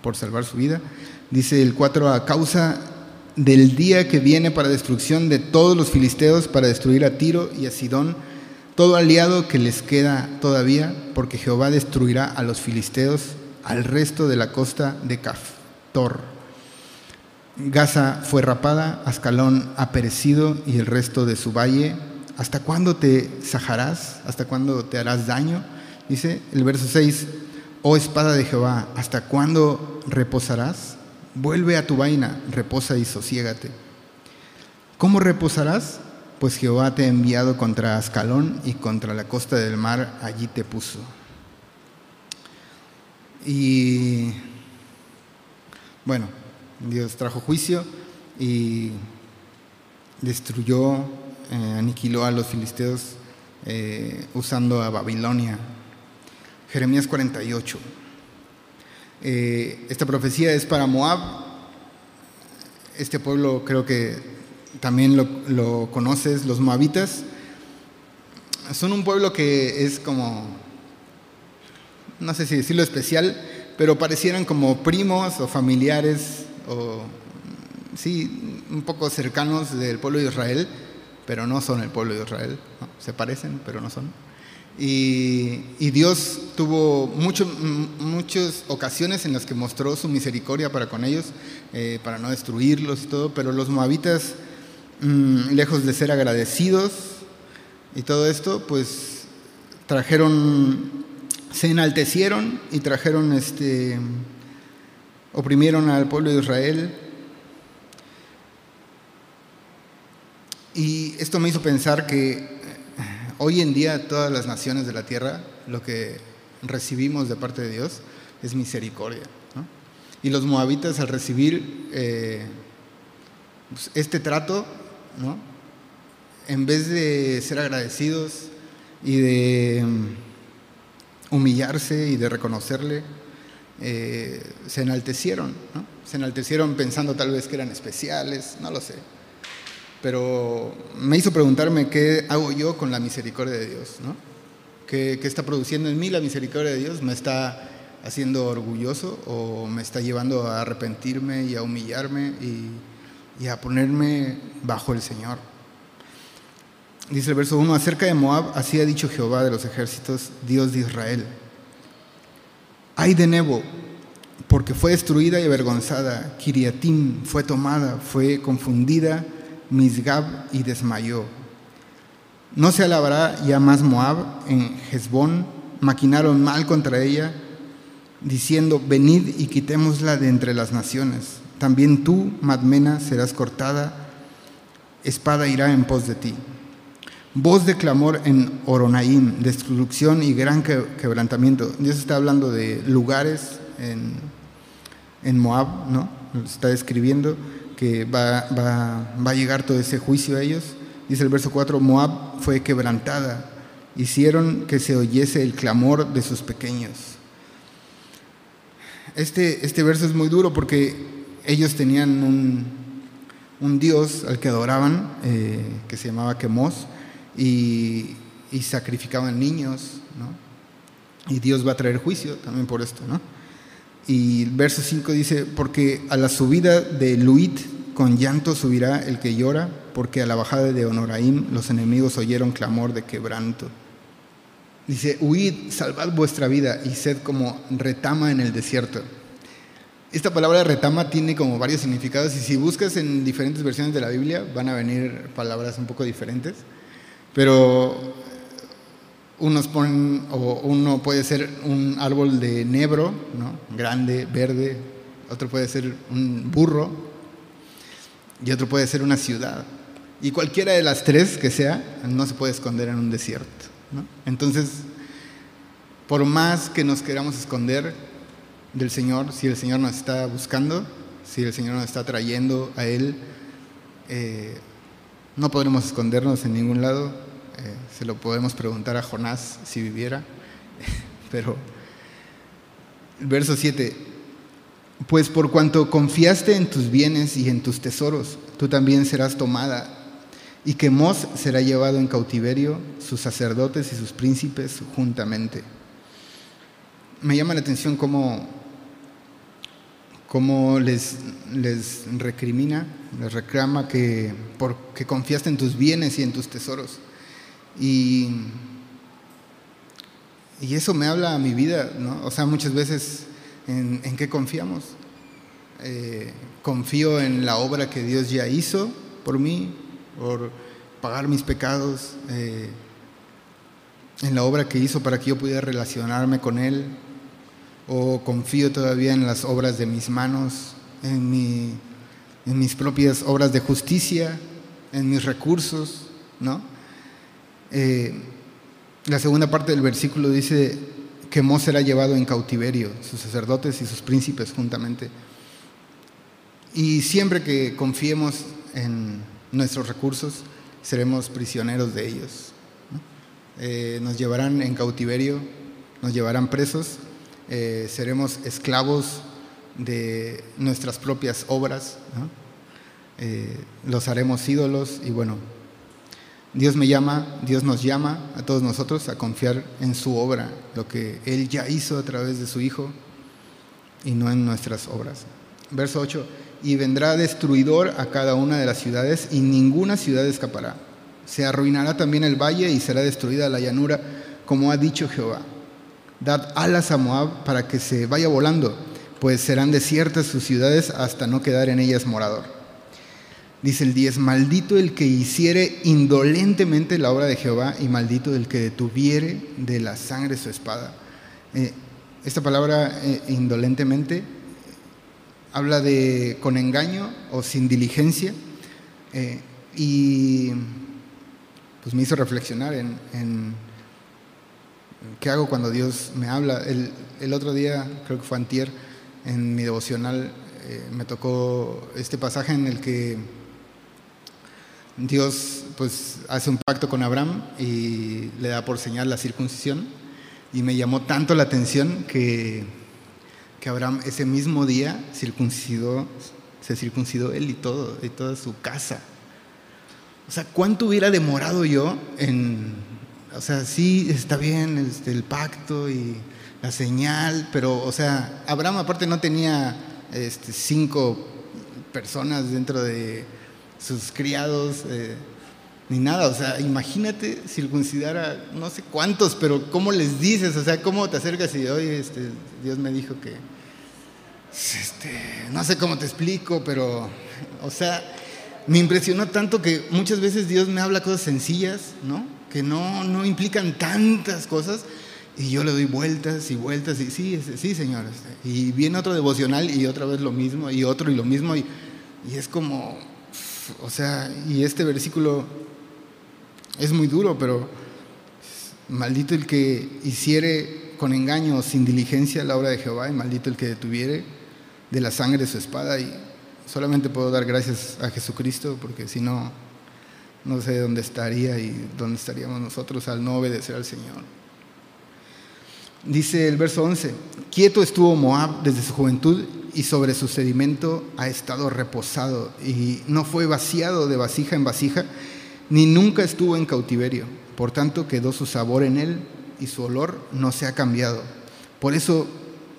por salvar su vida. Dice el 4, a causa del día que viene para destrucción de todos los filisteos, para destruir a Tiro y a Sidón, todo aliado que les queda todavía, porque Jehová destruirá a los filisteos, al resto de la costa de Caftor. Gaza fue rapada, Ascalón ha perecido y el resto de su valle. ¿Hasta cuándo te sajarás? ¿Hasta cuándo te harás daño? Dice el verso 6, oh espada de Jehová, ¿hasta cuándo reposarás? Vuelve a tu vaina, reposa y sosiégate. ¿Cómo reposarás? Pues Jehová te ha enviado contra Ascalón y contra la costa del mar, allí te puso. Y bueno, Dios trajo juicio y destruyó, eh, aniquiló a los filisteos eh, usando a Babilonia. Jeremías 48. Eh, esta profecía es para Moab. Este pueblo creo que también lo, conoces, los moabitas. Son un pueblo que es como, no sé si decirlo especial, pero parecieran como primos o familiares o sí, un poco cercanos del pueblo de Israel, pero no son el pueblo de Israel. Se parecen, pero no son. Y, Dios tuvo muchas ocasiones en las que mostró su misericordia para con ellos, eh, para no destruirlos y todo, pero los moabitas, mm, lejos de ser agradecidos y todo esto, pues trajeron, se enaltecieron y trajeron, este, oprimieron al pueblo de Israel. Y esto me hizo pensar que Hoy en día todas las naciones de la tierra lo que recibimos de parte de Dios es misericordia. Y los moabitas al recibir eh, pues, este trato, en vez de ser agradecidos y de mm, humillarse y de reconocerle, eh, se enaltecieron, se enaltecieron pensando tal vez que eran especiales, no lo sé pero me hizo preguntarme qué hago yo con la misericordia de Dios, ¿no? ¿Qué, está produciendo en mí la misericordia de Dios? ¿Me está haciendo orgulloso o me está llevando a arrepentirme y a humillarme y, a ponerme bajo el Señor? Dice el verso 1, acerca de Moab, así ha dicho Jehová de los ejércitos, Dios de Israel. Ay de Nebo, porque fue destruida y avergonzada, Kiriatim fue tomada, fue confundida Misgab y desmayó. No se alabará ya más Moab en Hezbón, maquinaron mal contra ella, diciendo, venid y quitémosla de entre las naciones. También tú, Madmena, serás cortada, espada irá en pos de ti. Voz de clamor en Oronaim, destrucción y gran quebrantamiento. Dios está hablando de lugares en, en Moab, ¿no? Está describiendo que va, va, a llegar todo ese juicio a ellos. Dice el verso 4, Moab fue quebrantada, hicieron que se oyese el clamor de sus pequeños. Este, este verso es muy duro porque ellos tenían un, un dios al que adoraban, eh, que se llamaba Quemos, y, y sacrificaban niños, ¿no? Y Dios va a traer juicio también por esto, ¿no? Y el verso 5 dice, porque a la subida de Luit con llanto subirá el que llora, porque a la bajada de Honoraim los enemigos oyeron clamor de quebranto. Dice, huid, salvad vuestra vida y sed como retama en el desierto. Esta palabra retama tiene como varios significados y si buscas en diferentes versiones de la Biblia van a venir palabras un poco diferentes, pero unos ponen, o uno puede ser un árbol de nebro, ¿no? grande, verde, otro puede ser un burro, y otro puede ser una ciudad. Y cualquiera de las tres que sea, no se puede esconder en un desierto. Entonces, por más que nos queramos esconder del Señor, si el Señor nos está buscando, si el Señor nos está trayendo a Él, eh, no podremos escondernos en ningún lado. Eh, se lo podemos preguntar a Jonás si viviera. Pero verso 7, pues por cuanto confiaste en tus bienes y en tus tesoros, tú también serás tomada, y que Mos será llevado en cautiverio, sus sacerdotes y sus príncipes juntamente. Me llama la atención cómo, cómo les, les recrimina, les reclama que porque confiaste en tus bienes y en tus tesoros. Y, y eso me habla a mi vida, ¿no? O sea, muchas veces ¿En, qué confiamos? Eh, confío en la obra que Dios ya hizo por mí, por pagar mis pecados, eh, en la obra que hizo para que yo pudiera relacionarme con Él, o confío todavía en las obras de mis manos, en, mis propias obras de justicia, en mis recursos, ¿no? Eh, la segunda parte del versículo dice, que Mos será llevado en cautiverio, sus sacerdotes y sus príncipes juntamente. Y siempre que confiemos en nuestros recursos, seremos prisioneros de ellos. Eh, nos llevarán en cautiverio, nos llevarán presos, eh, seremos esclavos de nuestras propias obras, eh, los haremos ídolos y bueno, Dios me llama, Dios nos llama a todos nosotros a confiar en su obra, lo que Él ya hizo a través de su Hijo, y no en nuestras obras. Verso 8, y vendrá destruidor a cada una de las ciudades y ninguna ciudad escapará. Se arruinará también el valle y será destruida la llanura, como ha dicho Jehová. Dad alas a Moab para que se vaya volando, pues serán desiertas sus ciudades hasta no quedar en ellas morador. Dice el 10, maldito el que hiciere indolentemente la obra de Jehová y maldito el que detuviere de la sangre su espada. Eh, esta palabra eh, indolentemente habla de con engaño o sin diligencia eh, y pues me hizo reflexionar en, qué hago cuando Dios me habla. El, otro día, creo que fue antier, en mi devocional me tocó este pasaje en el que Dios pues hace un pacto con Abraham y le da por señal la circuncisión y me llamó tanto la atención que, que Abraham ese mismo día circuncidó, se circuncidó él y todo, y toda su casa. O sea, ¿cuánto hubiera demorado yo en, o sea, sí está bien este, el pacto y la señal, pero, o sea, Abraham aparte no tenía este, cinco personas dentro de sus criados, eh, ni nada. O sea, imagínate circuncidar a no sé cuántos, pero ¿cómo les dices? O sea, ¿cómo te acercas y, oye, este, Dios me dijo que, este, no sé cómo te explico, pero, o sea, me impresionó tanto que muchas veces Dios me habla cosas sencillas, ¿no? Que no, no implican tantas cosas. Y yo le doy vueltas y vueltas y sí, sí, señor. Este, y viene otro devocional y otra vez lo mismo y otro y lo mismo. Y, y es como, o sea, y este versículo es muy duro, pero maldito el que hiciere con engaño sin diligencia la obra de Jehová, y maldito el que detuviere de la sangre su espada. Y solamente puedo dar gracias a Jesucristo, porque si no, no sé dónde estaría y dónde estaríamos nosotros al no obedecer al Señor. Dice el verso 11, quieto estuvo Moab desde su juventud y sobre su sedimento ha estado reposado y no fue vaciado de vasija en vasija, ni nunca estuvo en cautiverio. Por tanto quedó su sabor en él y su olor no se ha cambiado. Por eso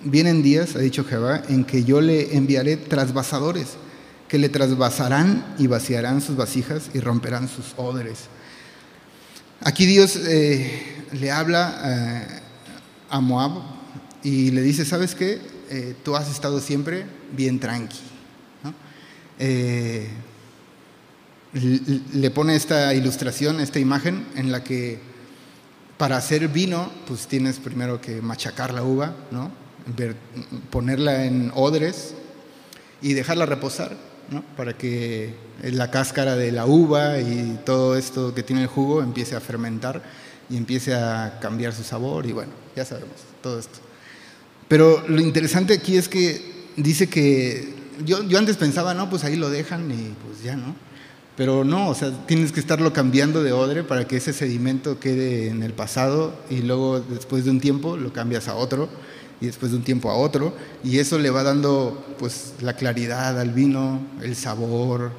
vienen días, ha dicho Jehová, en que yo le enviaré trasvasadores, que le trasvasarán y vaciarán sus vasijas y romperán sus odres. Aquí Dios eh, le habla eh, a Moab y le dice, ¿sabes qué? Eh, tú has estado siempre bien tranqui. Le pone esta ilustración, esta imagen en la que para hacer vino, pues tienes primero que machacar la uva, ¿no? ponerla en odres y dejarla reposar, para que la cáscara de la uva y todo esto que tiene el jugo empiece a fermentar y empiece a cambiar su sabor y bueno, ya sabemos todo esto. Pero lo interesante aquí es que dice que yo, yo antes pensaba, no, pues ahí lo dejan y pues ya, ¿no? Pero no, o sea, tienes que estarlo cambiando de odre para que ese sedimento quede en el pasado y luego después de un tiempo lo cambias a otro y después de un tiempo a otro y eso le va dando pues la claridad al vino, el sabor,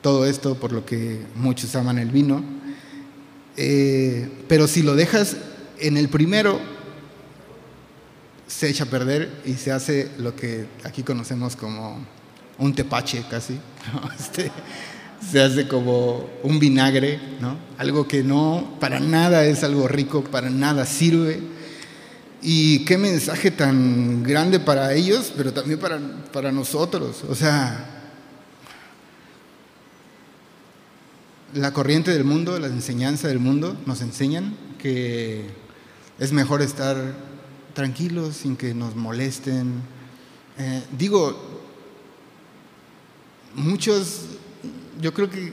todo esto por lo que muchos aman el vino. Eh, pero si lo dejas en el primero, se echa a perder y se hace lo que aquí conocemos como un tepache casi. Este, se hace como un vinagre, ¿no? algo que no, para nada es algo rico, para nada sirve. Y qué mensaje tan grande para ellos, pero también para, para nosotros. O sea, la corriente del mundo, la enseñanza del mundo nos enseñan que es mejor estar tranquilos sin que nos molesten. Eh, digo, muchos, yo creo que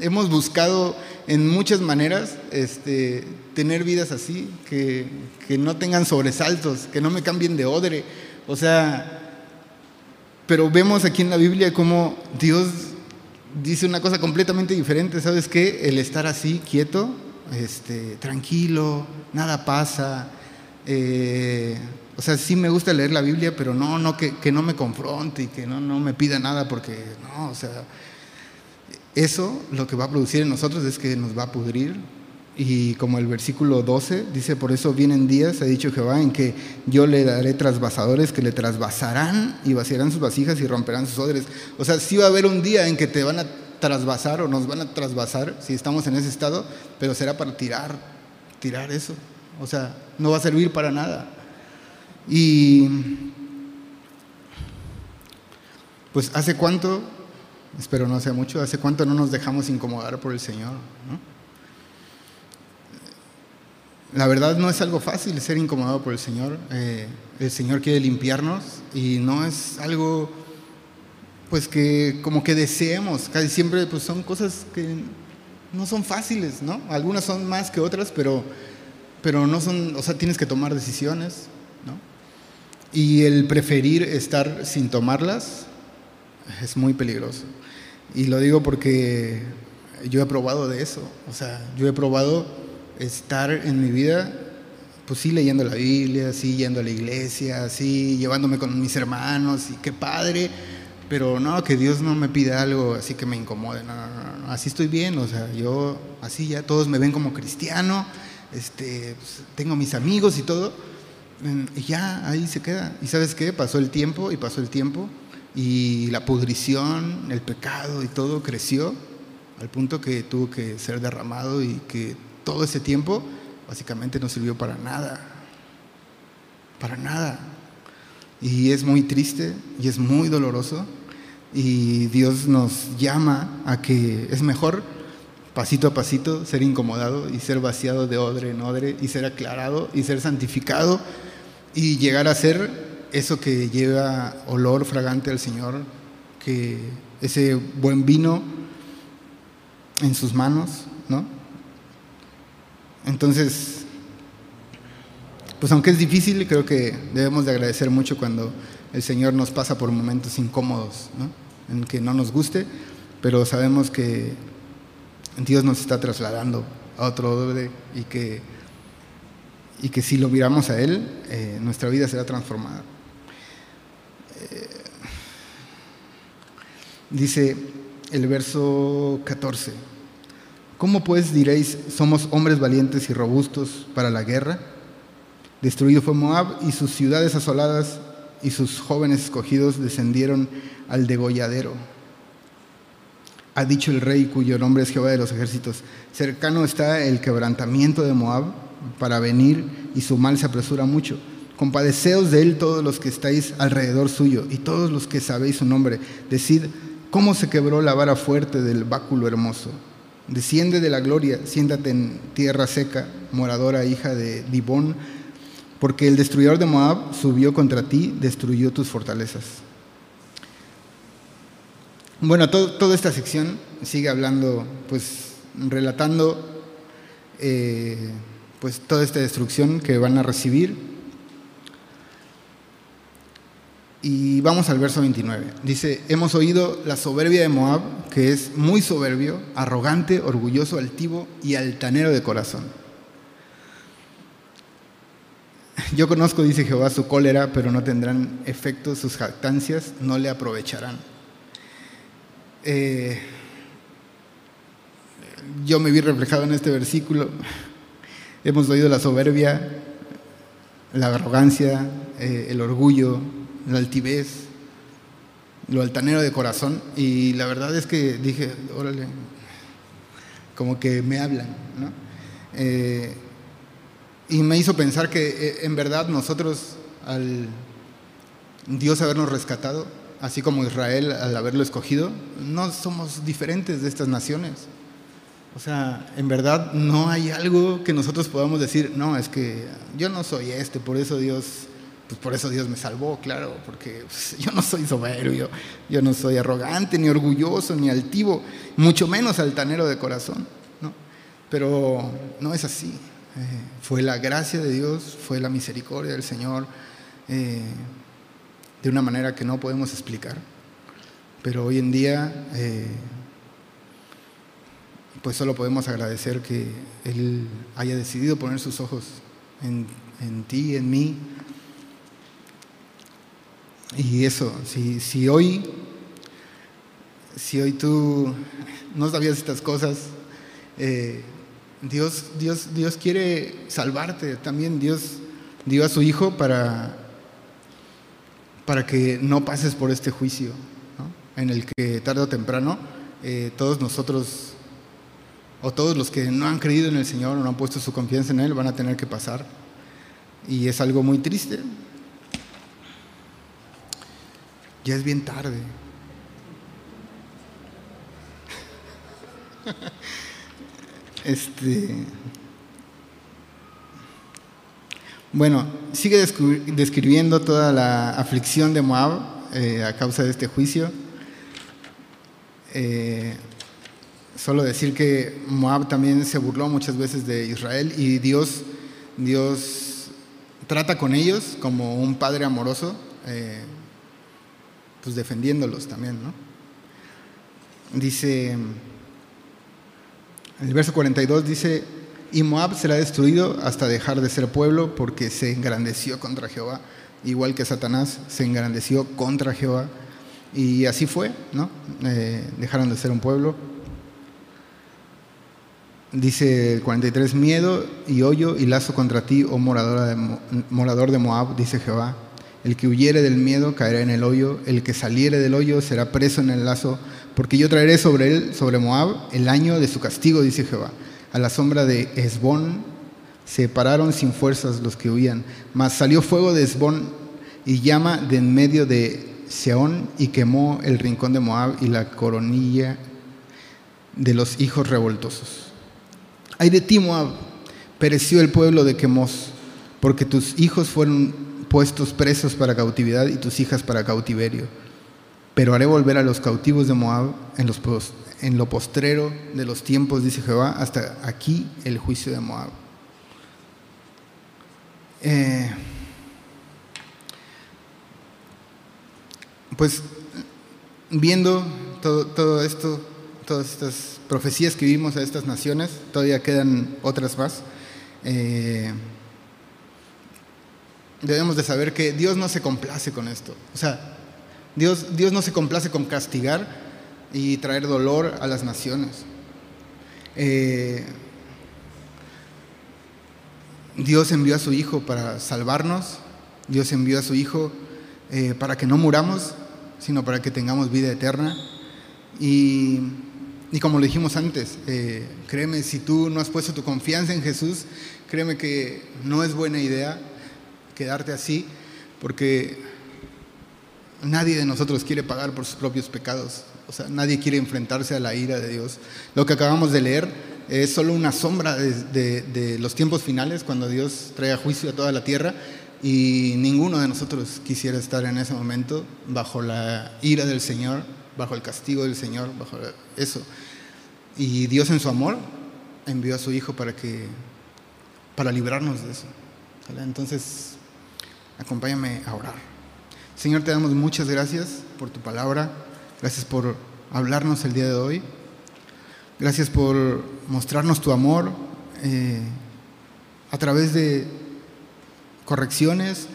hemos buscado en muchas maneras este, tener vidas así, que, que no tengan sobresaltos, que no me cambien de odre. O sea, pero vemos aquí en la Biblia cómo Dios dice una cosa completamente diferente, ¿sabes qué? El estar así, quieto, este, tranquilo, nada pasa. Eh, o sea, sí me gusta leer la Biblia, pero no, no que, no me confronte y que no, no me pida nada, porque no, o sea, eso lo que va a producir en nosotros es que nos va a pudrir Y como el versículo 12 dice, por eso vienen días, ha dicho Jehová, en que yo le daré trasvasadores que le trasvasarán y vaciarán sus vasijas y romperán sus odres. O sea, sí va a haber un día en que te van a trasvasar o nos van a trasvasar si estamos en ese estado, pero será para tirar, tirar eso. O sea, no va a servir para nada. Y pues hace cuánto, espero no sea mucho, hace cuánto no nos dejamos incomodar por el Señor. La verdad no es algo fácil ser incomodado por el Señor. Eh, el Señor quiere limpiarnos y no es algo pues que como que deseemos, casi siempre pues son cosas que no son fáciles, ¿no? Algunas son más que otras, pero, pero no son, o sea, tienes que tomar decisiones, ¿no? Y el preferir estar sin tomarlas es muy peligroso. Y lo digo porque yo he probado de eso, o sea, yo he probado estar en mi vida, pues sí leyendo la Biblia, sí yendo a la iglesia, sí llevándome con mis hermanos, y qué padre, pero no, que Dios no me pida algo así que me incomode, no, no, no, así estoy bien, o sea, yo así ya todos me ven como cristiano, este, pues, tengo mis amigos y todo, y ya ahí se queda. ¿Y sabes qué? Pasó el tiempo y pasó el tiempo y la pudrición, el pecado y todo creció al punto que tuvo que ser derramado y que todo ese tiempo básicamente no sirvió para nada, para nada. Y es muy triste y es muy doloroso y Dios nos llama a que es mejor pasito a pasito ser incomodado y ser vaciado de odre en odre y ser aclarado y ser santificado y llegar a ser eso que lleva olor fragante al Señor, que ese buen vino en sus manos, ¿no? Entonces, pues aunque es difícil, creo que debemos de agradecer mucho cuando el Señor nos pasa por momentos incómodos, ¿no? En que no nos guste, pero sabemos que Dios nos está trasladando a otro orden y que, y que si lo miramos a Él, eh, nuestra vida será transformada. Dice el verso 14, ¿cómo pues diréis, somos hombres valientes y robustos para la guerra? Destruido fue Moab y sus ciudades asoladas y sus jóvenes escogidos descendieron al degolladero. Ha dicho el rey cuyo nombre es Jehová de los ejércitos, cercano está el quebrantamiento de Moab para venir y su mal se apresura mucho. Compadeceos de él todos los que estáis alrededor suyo y todos los que sabéis su nombre. Decid cómo se quebró la vara fuerte del báculo hermoso. Desciende de la gloria, siéntate en tierra seca, moradora hija de Dibón, porque el destruidor de Moab subió contra ti, destruyó tus fortalezas. Bueno, toda esta sección sigue hablando, pues relatando eh, pues toda esta destrucción que van a recibir Y vamos al verso 29. Dice, hemos oído la soberbia de Moab, que es muy soberbio, arrogante, orgulloso, altivo y altanero de corazón. Yo conozco, dice Jehová, su cólera, pero no tendrán efecto, sus jactancias no le aprovecharán. Eh, yo me vi reflejado en este versículo. Hemos oído la soberbia, la arrogancia, eh, el orgullo, la altivez, lo altanero de corazón. Y la verdad es que dije, órale, como que me hablan, ¿no? Eh, y me hizo pensar que eh, en verdad nosotros, al Dios habernos rescatado, así como Israel al haberlo escogido, no somos diferentes de estas naciones. O sea, en verdad no hay algo que nosotros podamos decir, no, es que yo no soy este, por eso Dios pues por eso Dios me salvó, claro, porque pues, yo no soy soberbio, yo no soy arrogante, ni orgulloso, ni altivo, mucho menos altanero de corazón, ¿no? Pero no es así. Eh, fue la gracia de Dios, fue la misericordia del Señor, eh, de una manera que no podemos explicar. Pero hoy en día, eh, pues solo podemos agradecer que Él haya decidido poner sus ojos en, en ti, en mí, y eso, si, si hoy, si hoy tú no sabías estas cosas, eh, Dios, Dios, Dios quiere salvarte. También Dios dio a su Hijo para, para que no pases por este juicio, en el que tarde o temprano eh, todos nosotros, o todos los que no han creído en el Señor o no han puesto su confianza en Él, van a tener que pasar. Y es algo muy triste. Ya es bien tarde. Este. Bueno, sigue describiendo toda la aflicción de Moab eh, a causa de este juicio. Eh, solo decir que Moab también se burló muchas veces de Israel y Dios, Dios trata con ellos como un padre amoroso, eh, pues defendiéndolos también, ¿no? Dice el verso 42 dice, y Moab será destruido hasta dejar de ser pueblo porque se engrandeció contra Jehová, igual que Satanás se engrandeció contra Jehová. Y así fue, ¿no? Eh, dejaron de ser un pueblo. Dice el 43, miedo y hoyo y lazo contra ti, oh morador de Moab, dice Jehová. El que huyere del miedo caerá en el hoyo, el que saliere del hoyo será preso en el lazo, porque yo traeré sobre él, sobre Moab, el año de su castigo, dice Jehová. A la sombra de Esbón se pararon sin fuerzas los que huían, mas salió fuego de Esbón y llama de en medio de Seón y quemó el rincón de Moab y la coronilla de los hijos revoltosos. Ay de ti, Moab, pereció el pueblo de Quemos, porque tus hijos fueron puestos presos para cautividad y tus hijas para cautiverio pero haré volver a los cautivos de Moab en, lo postrero de los tiempos, dice Jehová, hasta aquí el juicio de Moab. Eh, pues viendo todo, esto, todas estas profecías que vimos a estas naciones, todavía quedan otras más. Eh, debemos de saber que Dios no se complace con esto. O sea, Dios, no se complace con castigar y traer dolor a las naciones. Eh, Dios envió a su Hijo para salvarnos, Dios envió a su Hijo eh, para que no muramos, sino para que tengamos vida eterna. Y, como lo dijimos antes, eh, créeme, si tú no has puesto tu confianza en Jesús, créeme que no es buena idea quedarte así, porque Nadie de nosotros quiere pagar por sus propios pecados. O sea, nadie quiere enfrentarse a la ira de Dios. Lo que acabamos de leer es solo una sombra de, los tiempos finales, cuando Dios trae a juicio a toda la tierra. Y ninguno de nosotros quisiera estar en ese momento bajo la ira del Señor, bajo el castigo del Señor, bajo eso. Y Dios en su amor envió a su Hijo para que para librarnos de eso. Entonces, acompáñame a orar. Señor, te damos muchas gracias por tu palabra. Gracias por hablarnos el día de hoy. Gracias por mostrarnos tu amor eh, a través de correcciones,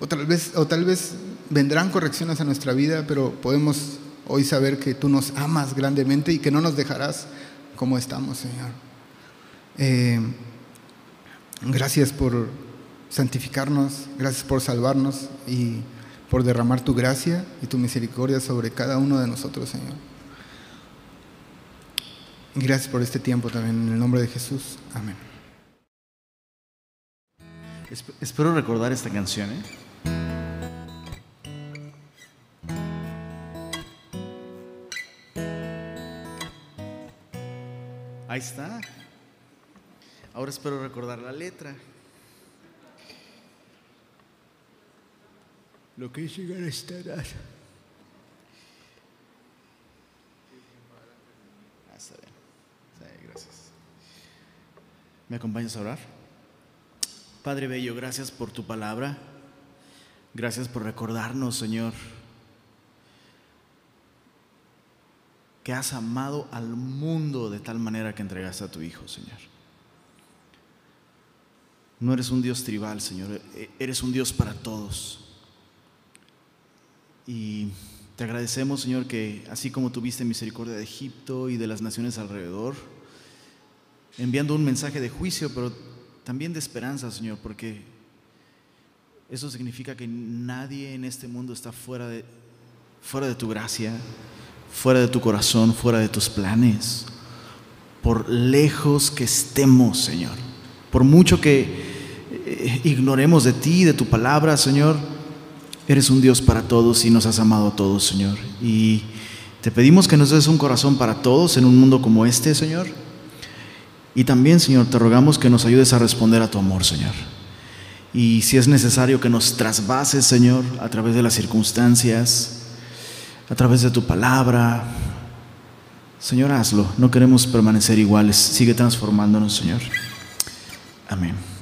o tal, vez, o tal vez vendrán correcciones a nuestra vida, pero podemos hoy saber que tú nos amas grandemente y que no nos dejarás como estamos, Señor. Eh, gracias por santificarnos, gracias por salvarnos y por derramar tu gracia y tu misericordia sobre cada uno de nosotros, Señor. Gracias por este tiempo también, en el nombre de Jesús. Amén. Espero recordar esta canción. ¿eh? Ahí está. Ahora espero recordar la letra. Lo que es llegar a esta. Ah, gracias. ¿Me acompañas a orar? Padre Bello, gracias por tu palabra. Gracias por recordarnos, Señor, que has amado al mundo de tal manera que entregaste a tu Hijo, Señor. No eres un Dios tribal, Señor, e-, eres un Dios para todos. Y te agradecemos, Señor, que así como tuviste misericordia de Egipto y de las naciones alrededor, enviando un mensaje de juicio, pero también de esperanza, Señor, porque eso significa que nadie en este mundo está fuera de, fuera de tu gracia, fuera de tu corazón, fuera de tus planes. Por lejos que estemos, Señor, por mucho que eh, ignoremos de ti, de tu palabra, Señor, eres un Dios para todos y nos has amado a todos, Señor. Y te pedimos que nos des un corazón para todos en un mundo como este, Señor. Y también, Señor, te rogamos que nos ayudes a responder a tu amor, Señor. Y si es necesario que nos trasvases, Señor, a través de las circunstancias, a través de tu palabra, Señor, hazlo. No queremos permanecer iguales. Sigue transformándonos, Señor. Amén.